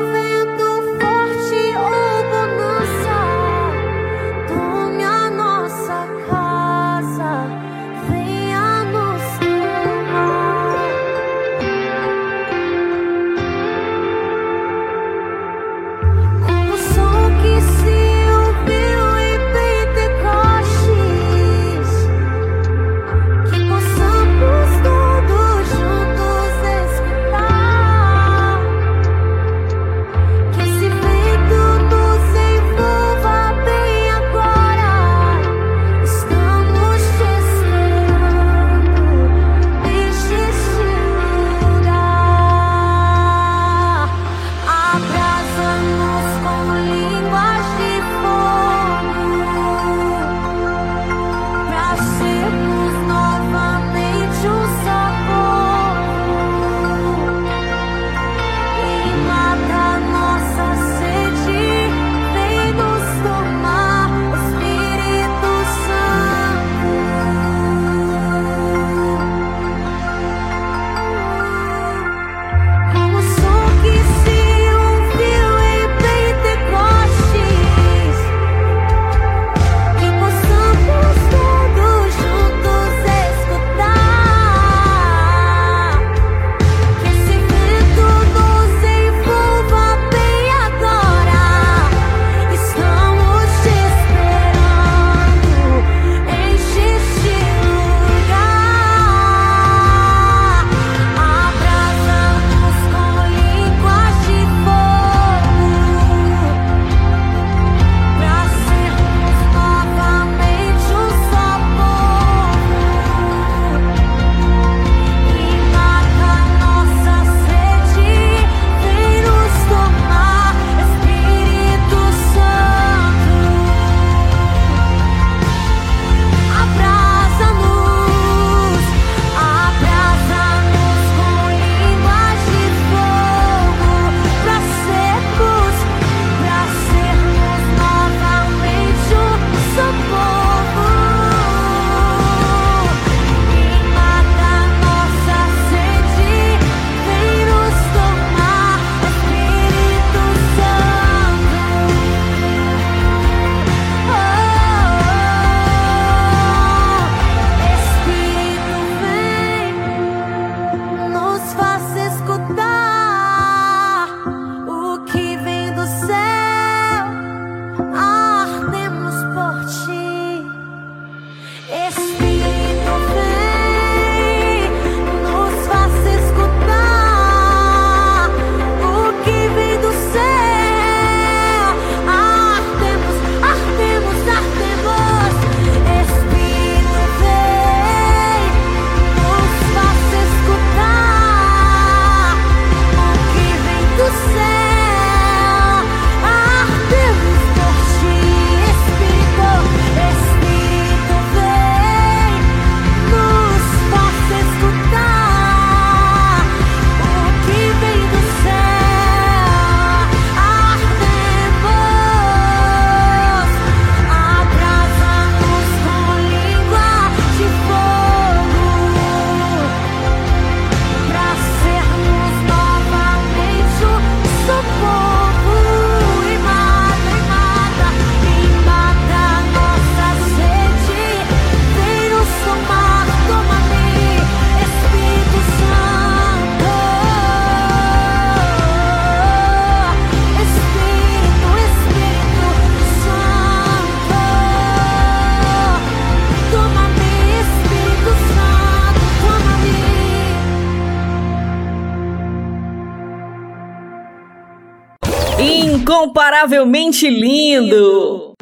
Incomparavelmente lindo.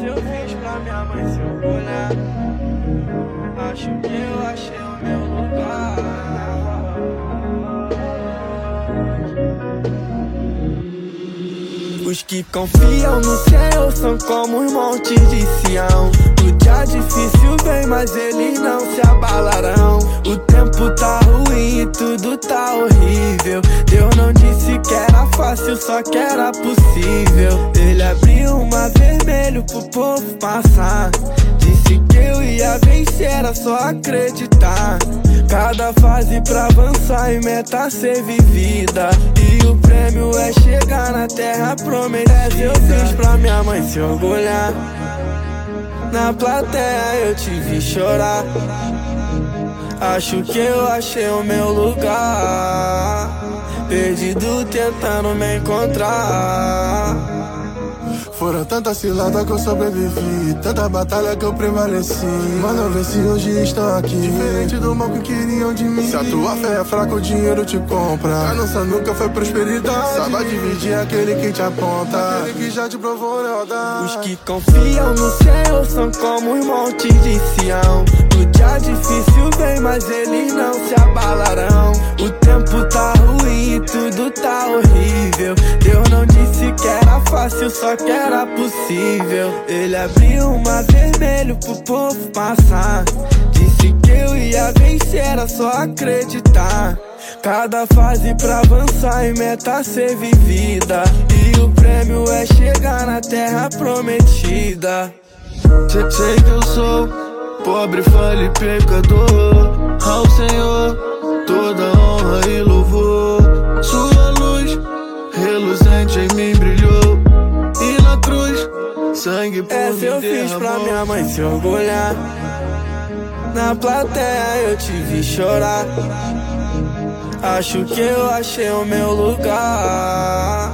Fiz pra minha mãe se. Acho que eu achei o meu lugar. Os que confiam no céu são como os montes de Sião. O dia difícil vem, mas eles não se abalarão. O tempo tá ruim e tudo tá horrível. Deus não era fácil, só que era possível. Ele abriu um mar vermelho pro povo passar. Disse que eu ia vencer, era só acreditar. Cada fase pra avançar e meta ser vivida. E o prêmio é chegar na terra prometida. Eu fiz pra minha mãe se orgulhar. Na plateia eu te vi chorar. Acho que eu achei o meu lugar. Perdido tentando me encontrar. Foram tantas ciladas que eu sobrevivi Tanta batalha que eu prevaleci. Mas não vê se hoje estão aqui. Diferente do mal que queriam de mim. Se a tua fé é fraca, o dinheiro te compra. Ganância nunca foi prosperidade. Saiba dividir aquele que te aponta. Aquele que já te provou lealdade Os que confiam no céu são como os montes de Sião. O dia difícil vem, mas eles não se O tempo tá ruim tudo tá horrível Deus não disse que era fácil, só que era possível. Ele abriu um mar vermelho pro povo passar. Disse que eu ia vencer, era só acreditar. Cada fase pra avançar e meta ser vivida. E o prêmio é chegar na terra prometida. Sei que eu sou pobre, falho e pecador. Ao Senhor, toda honra e louvor. Sua luz reluzente em mim brilhou. E na cruz, sangue por Essa eu fiz pra minha mãe se orgulhar. Na plateia eu te vi chorar. Acho que eu achei o meu lugar.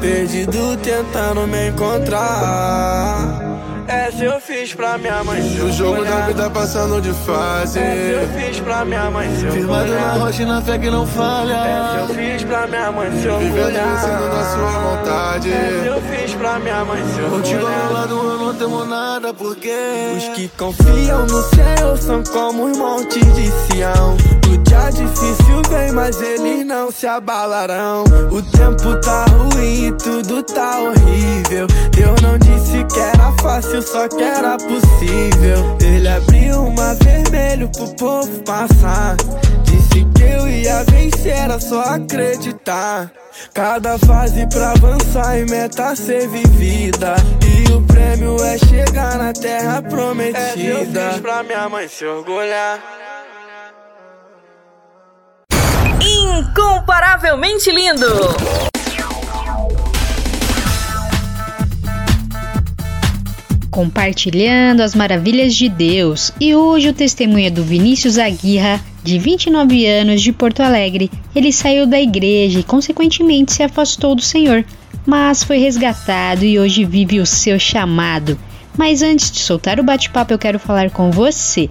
Perdido tentando me encontrar. Essa eu fiz pra minha mãe E o jogo da vida passando de fase. Essa eu fiz pra minha mãe Firmado na rocha e na fé que não falha. Essa eu fiz pra minha mãe se Vivendo e orgulhar. vencendo na sua vontade. Essa eu fiz pra minha mãe se Contigo ao meu lado eu não temo nada, porque Os que confiam no céu são como os montes de Sião. O dia difícil vem, mas eles não se abalarão. O tempo tá ruim e tudo tá horrível. Deus não disse que era fácil, só que era possível. Ele abriu um mar vermelho pro povo passar. Disse que eu ia vencer, era só acreditar. Cada fase pra avançar e meta ser vivida. E o prêmio é chegar na terra prometida. eu fiz pra minha mãe se orgulhar. Incomparavelmente lindo. compartilhando as maravilhas de Deus. E hoje o testemunho é do Vinícius Aguirra, de 29 anos, de Porto Alegre. Ele saiu da igreja e, consequentemente, se afastou do Senhor, mas foi resgatado e hoje vive o seu chamado. Mas antes de soltar o bate-papo, eu quero falar com você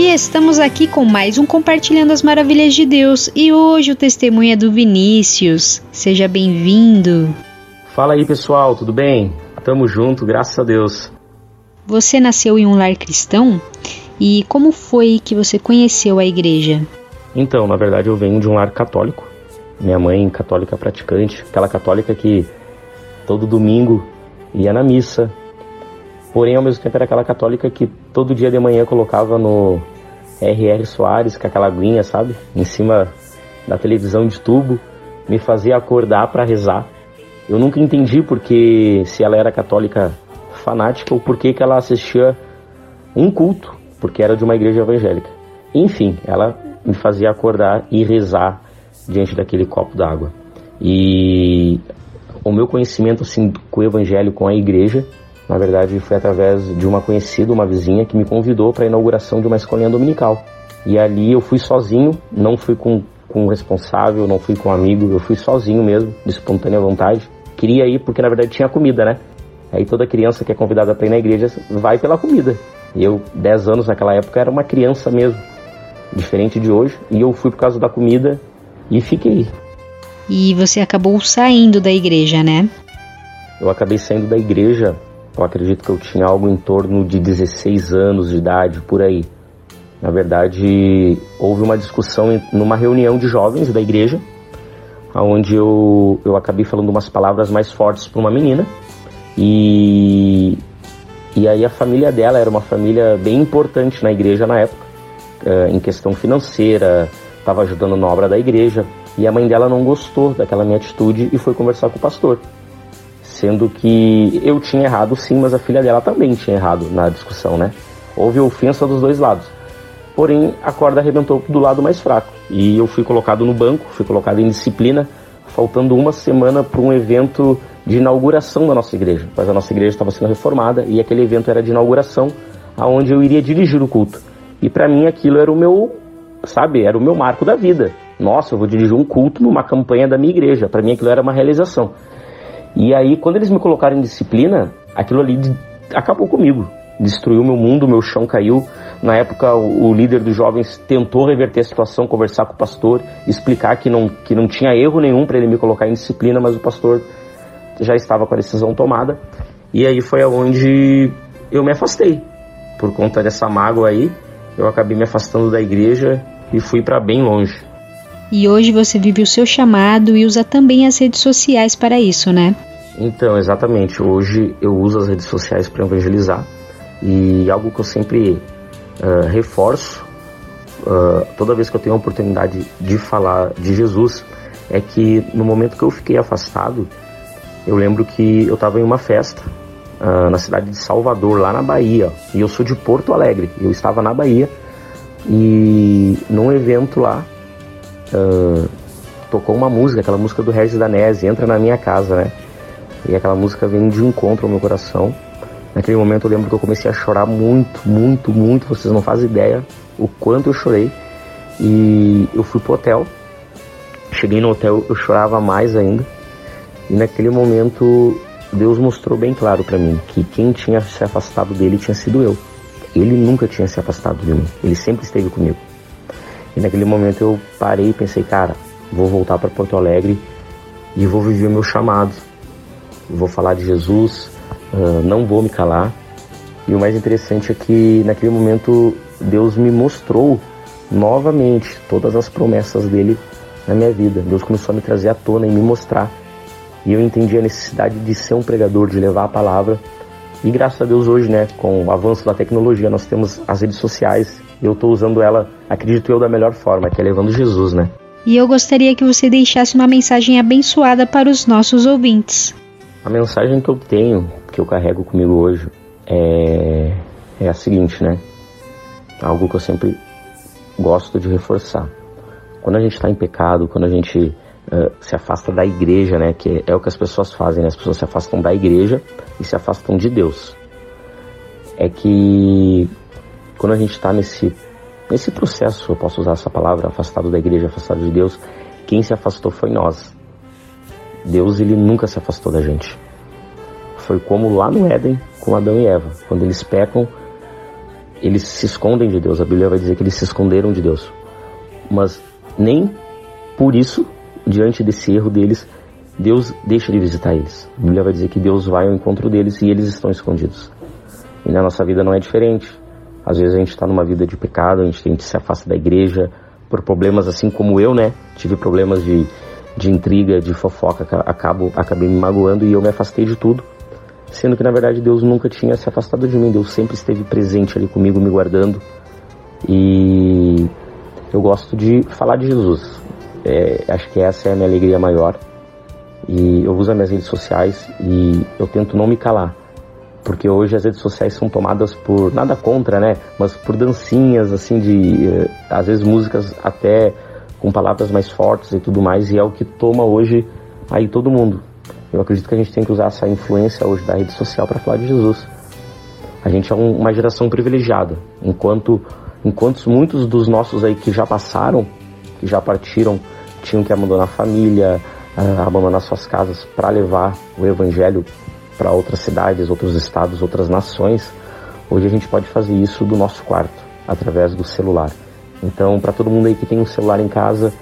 E estamos aqui com mais um Compartilhando as Maravilhas de Deus. E hoje o testemunho é do Vinícius. Seja bem-vindo. Fala aí pessoal, tudo bem? Tamo junto, graças a Deus. Você nasceu em um lar cristão? E como foi que você conheceu a igreja? Então, na verdade eu venho de um lar católico. Minha mãe católica praticante, aquela católica que todo domingo ia na missa. Porém, ao mesmo tempo era aquela católica que todo dia de manhã colocava no R.R. Soares, com aquela aguinha, sabe? Em cima da televisão de tubo, me fazia acordar para rezar. Eu nunca entendi porque se ela era católica fanática ou por que ela assistia um culto, porque era de uma igreja evangélica. Enfim, ela me fazia acordar e rezar diante daquele copo d'água. E o meu conhecimento assim com o evangelho, com a igreja, na verdade foi através de uma conhecida, uma vizinha que me convidou para a inauguração de uma escolinha dominical. E ali eu fui sozinho, não fui com com o responsável, não fui com amigo, eu fui sozinho mesmo, de espontânea vontade. Queria ir porque na verdade tinha comida, né? Aí toda criança que é convidada para ir na igreja vai pela comida. Eu, 10 anos naquela época, era uma criança mesmo, diferente de hoje, e eu fui por causa da comida e fiquei. E você acabou saindo da igreja, né? Eu acabei saindo da igreja, eu acredito que eu tinha algo em torno de 16 anos de idade, por aí. Na verdade, houve uma discussão numa reunião de jovens da igreja, onde eu, eu acabei falando umas palavras mais fortes para uma menina. E, e aí a família dela era uma família bem importante na igreja na época, eh, em questão financeira, estava ajudando na obra da igreja. E a mãe dela não gostou daquela minha atitude e foi conversar com o pastor. Sendo que eu tinha errado sim, mas a filha dela também tinha errado na discussão, né? Houve ofensa dos dois lados. Porém, a corda arrebentou do lado mais fraco e eu fui colocado no banco, fui colocado em disciplina, faltando uma semana para um evento de inauguração da nossa igreja. Pois a nossa igreja estava sendo reformada e aquele evento era de inauguração, aonde eu iria dirigir o culto. E para mim aquilo era o meu, sabe, era o meu marco da vida. Nossa, eu vou dirigir um culto numa campanha da minha igreja. Para mim aquilo era uma realização. E aí, quando eles me colocaram em disciplina, aquilo ali acabou comigo destruiu meu mundo, meu chão caiu. Na época, o, líder dos jovens tentou reverter a situação, conversar com o pastor, explicar que não, que não tinha erro nenhum para ele me colocar em disciplina, mas o pastor já estava com a decisão tomada. E aí foi aonde eu me afastei. Por conta dessa mágoa aí, eu acabei me afastando da igreja e fui para bem longe. E hoje você vive o seu chamado e usa também as redes sociais para isso, né? Então, exatamente. Hoje eu uso as redes sociais para evangelizar e algo que eu sempre uh, reforço uh, toda vez que eu tenho a oportunidade de falar de Jesus é que no momento que eu fiquei afastado, eu lembro que eu estava em uma festa uh, na cidade de Salvador, lá na Bahia, e eu sou de Porto Alegre, eu estava na Bahia e num evento lá tocou uma música, aquela música do Regis Danese, Entra na Minha Casa, né? E aquela música vem de encontro ao meu coração. Naquele momento eu lembro que eu comecei a chorar muito, muito, muito. Vocês não fazem ideia o quanto eu chorei. E eu fui pro hotel. Cheguei no hotel, eu chorava mais ainda. E naquele momento Deus mostrou bem claro para mim que quem tinha se afastado dele tinha sido eu. Ele nunca tinha se afastado de mim. Ele sempre esteve comigo. E naquele momento eu parei e pensei, cara, vou voltar para Porto Alegre e vou viver o meu chamado. Vou falar de Jesus, uh, não vou me calar. E o mais interessante é que naquele momento Deus me mostrou novamente todas as promessas dele na minha vida. Deus começou a me trazer à tona e me mostrar. E eu entendi a necessidade de ser um pregador, de levar a palavra. E graças a Deus hoje, né, com o avanço da tecnologia, nós temos as redes sociais. E eu estou usando ela, acredito eu, da melhor forma, que é levando Jesus, né? E eu gostaria que você deixasse uma mensagem abençoada para os nossos ouvintes. A mensagem que eu tenho que eu carrego comigo hoje é, é a seguinte, né? Algo que eu sempre gosto de reforçar. Quando a gente está em pecado, quando a gente uh, se afasta da igreja, né? Que é o que as pessoas fazem, né? As pessoas se afastam da igreja e se afastam de Deus. É que quando a gente está nesse, nesse processo, eu posso usar essa palavra, afastado da igreja, afastado de Deus, quem se afastou foi nós. Deus, ele nunca se afastou da gente. Foi como lá no Éden com Adão e Eva. Quando eles pecam, eles se escondem de Deus. A Bíblia vai dizer que eles se esconderam de Deus. Mas nem por isso, diante desse erro deles, Deus deixa de visitar eles. A Bíblia vai dizer que Deus vai ao encontro deles e eles estão escondidos. E na nossa vida não é diferente. Às vezes a gente está numa vida de pecado, a gente, a gente se afasta da igreja por problemas assim como eu, né? Tive problemas de, de intriga, de fofoca, acabo, acabei me magoando e eu me afastei de tudo sendo que na verdade Deus nunca tinha se afastado de mim, Deus sempre esteve presente ali comigo, me guardando. E eu gosto de falar de Jesus. É, acho que essa é a minha alegria maior. E eu uso as minhas redes sociais e eu tento não me calar. Porque hoje as redes sociais são tomadas por nada contra, né? Mas por dancinhas, assim, de. Eh, às vezes músicas até com palavras mais fortes e tudo mais, e é o que toma hoje aí todo mundo. Eu acredito que a gente tem que usar essa influência hoje da rede social para falar de Jesus. A gente é um, uma geração privilegiada, enquanto, enquanto muitos dos nossos aí que já passaram, que já partiram, tinham que abandonar a família, uh, abandonar suas casas para levar o evangelho para outras cidades, outros estados, outras nações. Hoje a gente pode fazer isso do nosso quarto, através do celular. Então, para todo mundo aí que tem um celular em casa,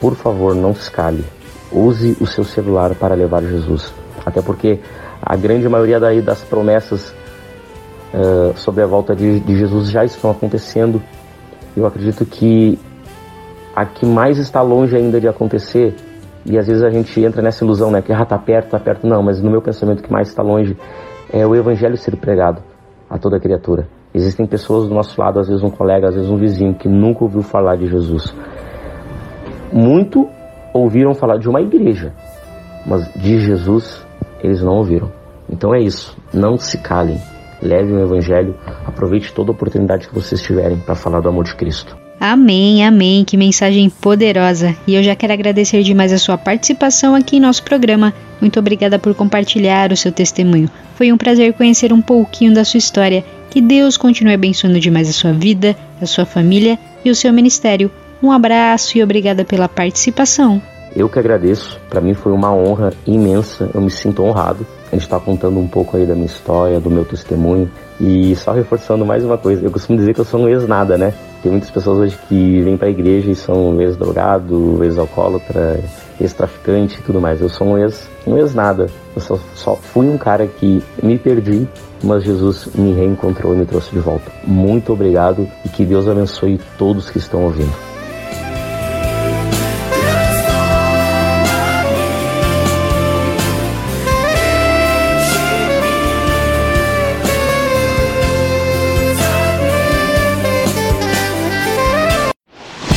por favor, não se escale. Use o seu celular para levar Jesus. Até porque a grande maioria daí das promessas uh, sobre a volta de, de Jesus já estão acontecendo. Eu acredito que a que mais está longe ainda de acontecer, e às vezes a gente entra nessa ilusão, né, que ah, tá perto, tá perto, não, mas no meu pensamento que mais está longe é o evangelho ser pregado a toda criatura. Existem pessoas do nosso lado, às vezes um colega, às vezes um vizinho, que nunca ouviu falar de Jesus. Muito ouviram falar de uma igreja, mas de Jesus eles não ouviram. Então é isso, não se calem, levem o evangelho, aproveite toda oportunidade que vocês tiverem para falar do amor de Cristo. Amém, amém, que mensagem poderosa. E eu já quero agradecer demais a sua participação aqui em nosso programa. Muito obrigada por compartilhar o seu testemunho. Foi um prazer conhecer um pouquinho da sua história. Que Deus continue abençoando demais a sua vida, a sua família e o seu ministério. Um abraço e obrigada pela participação. Eu que agradeço, para mim foi uma honra imensa, eu me sinto honrado. A gente está contando um pouco aí da minha história, do meu testemunho. E só reforçando mais uma coisa, eu costumo dizer que eu sou um ex-nada, né? Tem muitas pessoas hoje que vêm para a igreja e são ex-drogado, ex-alcoólatra, ex-traficante e tudo mais. Eu sou um ex, um ex-nada. Eu só, só fui um cara que me perdi, mas Jesus me reencontrou e me trouxe de volta. Muito obrigado e que Deus abençoe todos que estão ouvindo.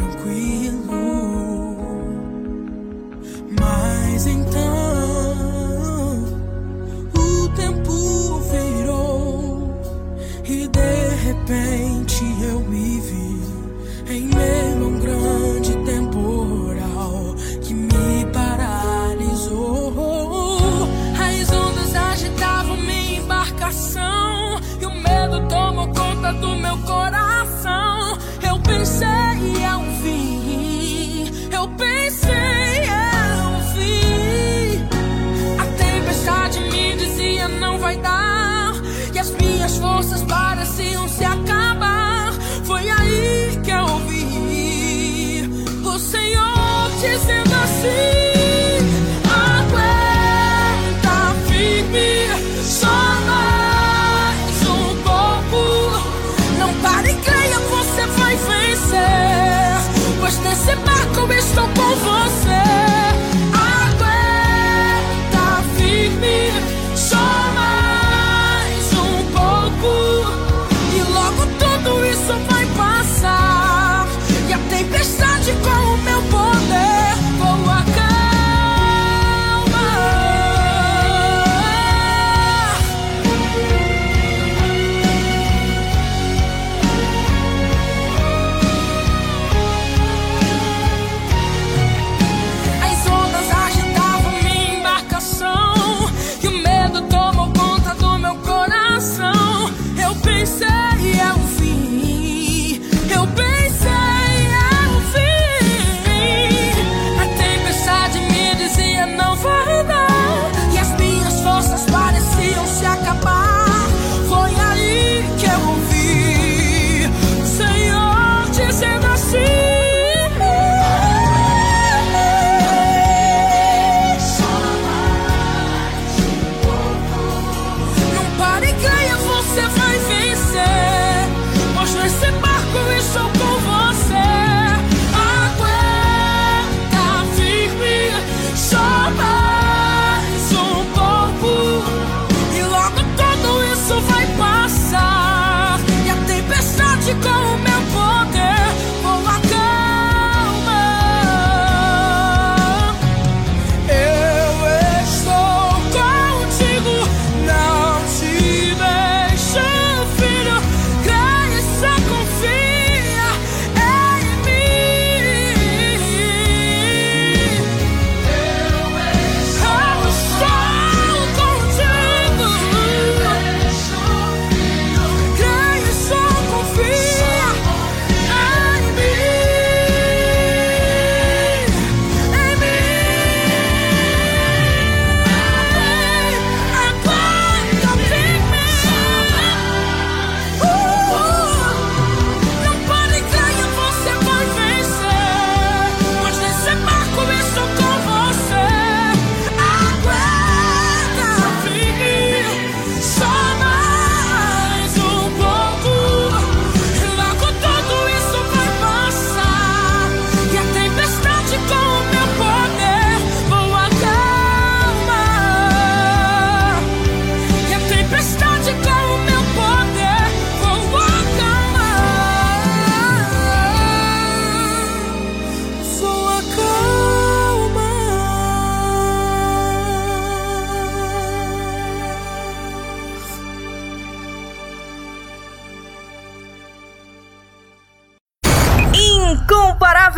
Com o meu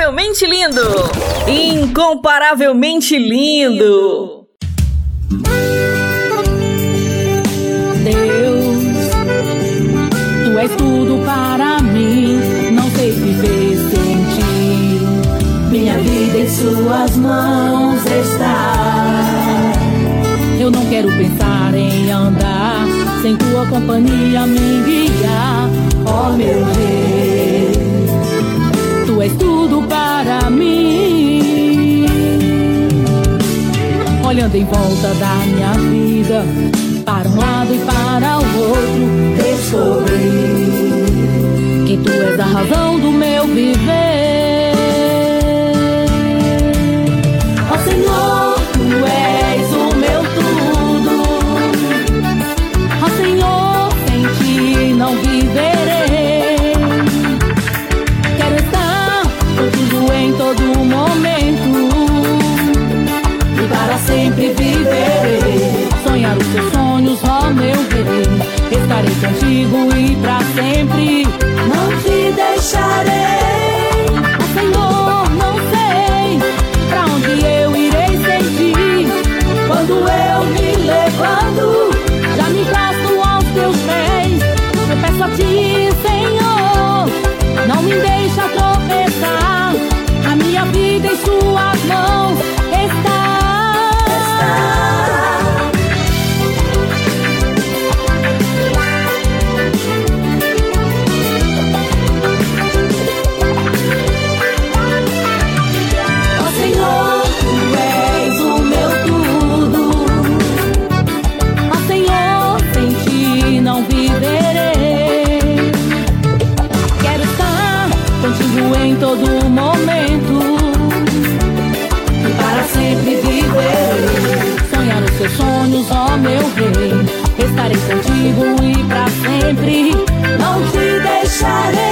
Incomparavelmente lindo! Incomparavelmente lindo! Deus, tu és tudo para mim. Não sei viver sem ti. Minha vida em Suas mãos está. Eu não quero pensar em andar sem tua companhia me guiar, oh, meu rei. Olhando em volta da minha vida, para um lado e para o outro, descobri que tu és a razão do meu viver. Contigo e para sempre não te deixarei. Sempre não te deixarei.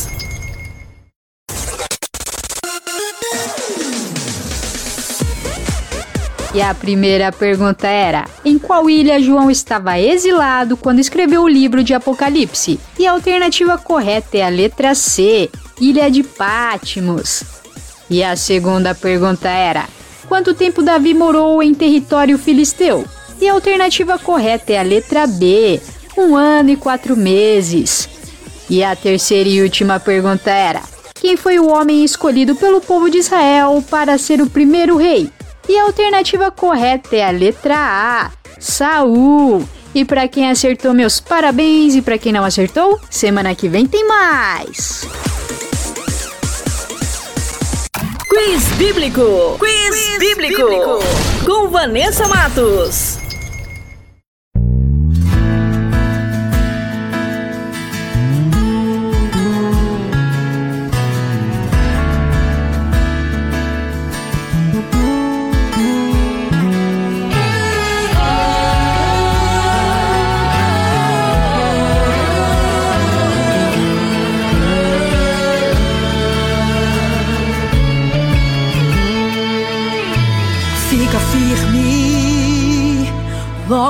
E a primeira pergunta era: Em qual ilha João estava exilado quando escreveu o livro de Apocalipse? E a alternativa correta é a letra C, Ilha de Patmos. E a segunda pergunta era: Quanto tempo Davi morou em território filisteu? E a alternativa correta é a letra B, um ano e quatro meses. E a terceira e última pergunta era: Quem foi o homem escolhido pelo povo de Israel para ser o primeiro rei? E a alternativa correta é a letra A, Saul. E para quem acertou, meus parabéns. E para quem não acertou, semana que vem tem mais. Quiz Bíblico! Quiz, bíblico. Com Vanessa Matos.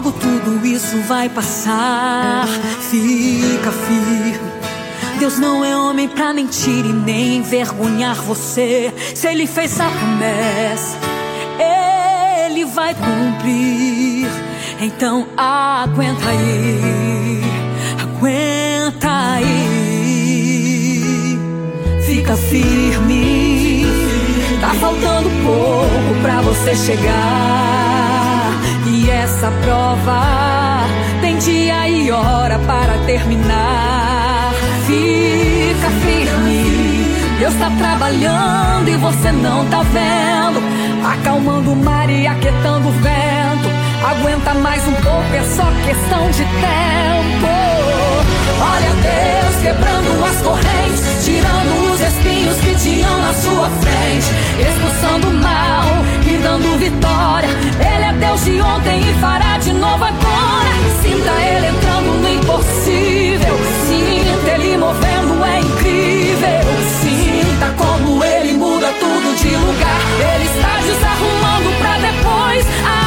Logo tudo isso vai passar. Fica firme. Deus não é homem pra mentir e nem envergonhar você. Se ele fez a promessa, ele vai cumprir. Então aguenta aí, aguenta aí. Fica firme, tá faltando pouco pra você chegar. Essa prova tem dia e hora para terminar. Fica firme, Deus tá trabalhando e você não tá vendo. Acalmando o mar e aquietando o vento. Aguenta mais um pouco, é só questão de tempo. Olha Deus quebrando as correntes, tirando os espinhos que tinham na sua frente, expulsando o mal e dando vitória. Ele é Deus de ontem e fará de novo agora. Sinta Ele entrando no impossível, sinta Ele movendo, é incrível. Sinta como Ele muda tudo de lugar. Ele está desarrumando pra depois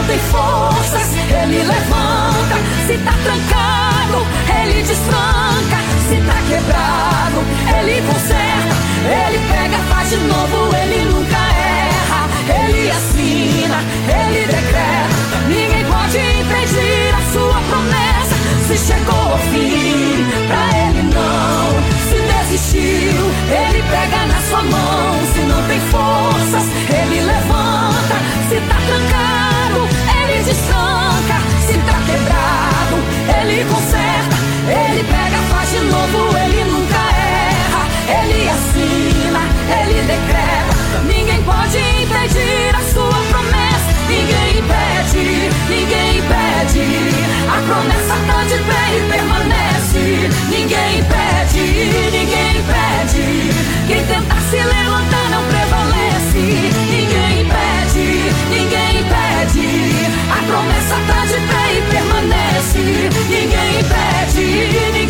não tem forças, Ele levanta. Se tá trancado, Ele destranca. Se tá quebrado, Ele conserta. Ele pega, faz de novo, Ele nunca erra. Ele assina, Ele decreta. Ninguém pode impedir a sua promessa. Se chegou ao fim, pra Ele não. Se desistiu, Ele pega na sua mão. Se não tem forças, Ele levanta. Se tá trancado, Destranca. Se tá quebrado, Ele conserta. Ele pega, faz de novo, Ele nunca erra. Ele assina, Ele decreta. Ninguém pode impedir a sua promessa. Ninguém impede, ninguém impede. A promessa tá de pé e permanece. Ninguém impede, ninguém impede. Quem tentar se levantar não prevalece. Promessa tá de pé e permanece. Ninguém impede, ninguém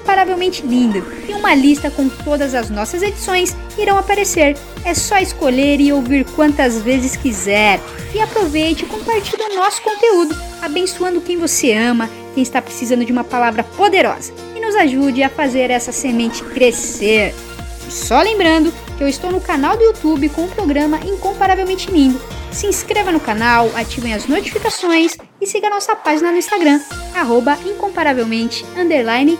Incomparavelmente Linda e uma lista com todas as nossas edições irão aparecer. É só escolher e ouvir quantas vezes quiser. E aproveite e compartilhe o nosso conteúdo, abençoando quem você ama, quem está precisando de uma palavra poderosa e nos ajude a fazer essa semente crescer. E só lembrando que eu estou no canal do YouTube com o programa Incomparavelmente Lindo. Se inscreva no canal, ativem as notificações e siga nossa página no Instagram, arroba incomparavelmente underline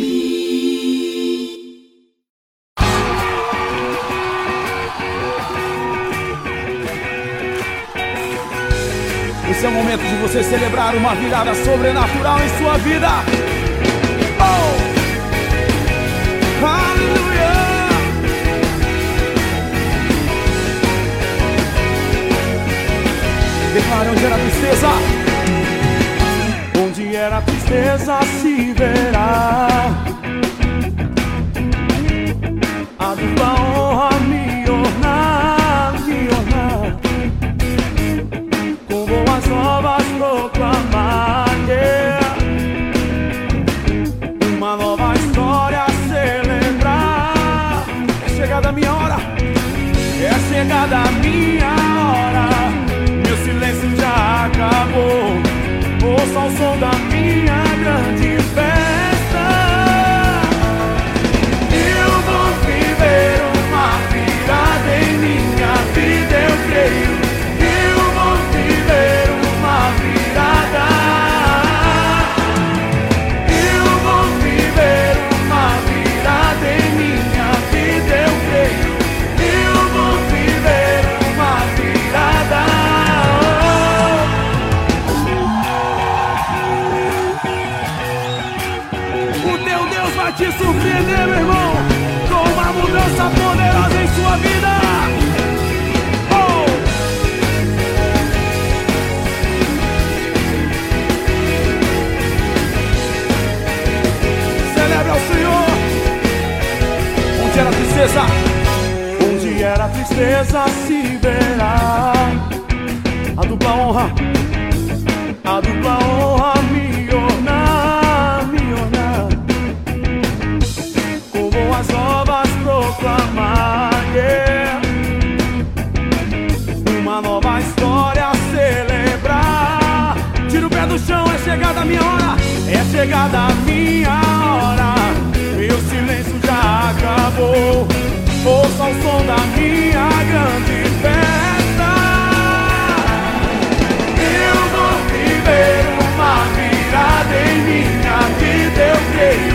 Você celebrar uma virada sobrenatural em sua vida. Oh! Aleluia! Declara onde era a tristeza. Onde era a tristeza se verá. Chegada tristeza? Onde era tristeza se verá. A dupla honra, a dupla honra me ornar, me ornar. Com boas novas proclamar, yeah. Uma nova história a celebrar. Tira o pé do chão, é chegada a minha hora. É chegada a minha hora. Meu silêncio já acabou. Ouça o som da minha grande festa. Eu vou viver uma virada em minha vida, eu creio.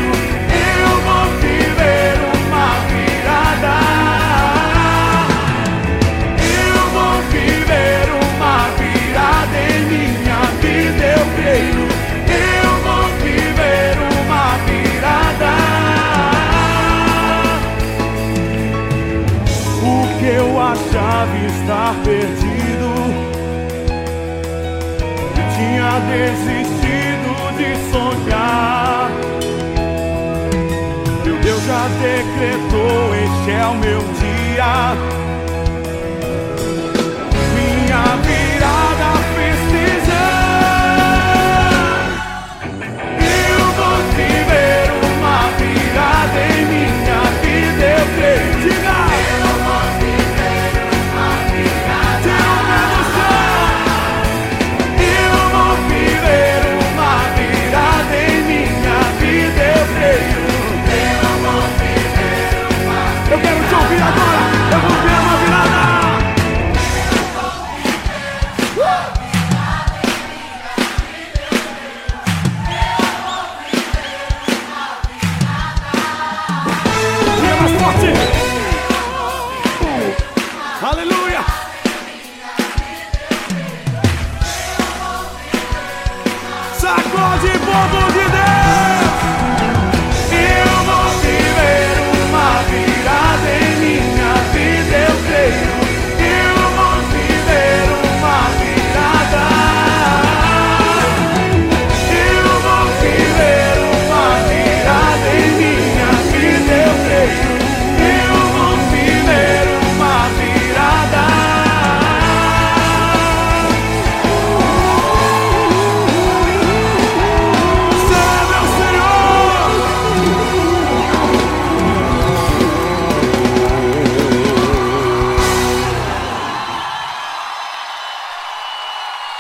Perdido, tinha desistido de sonhar. Meu Deus já decretou, este é o meu dia.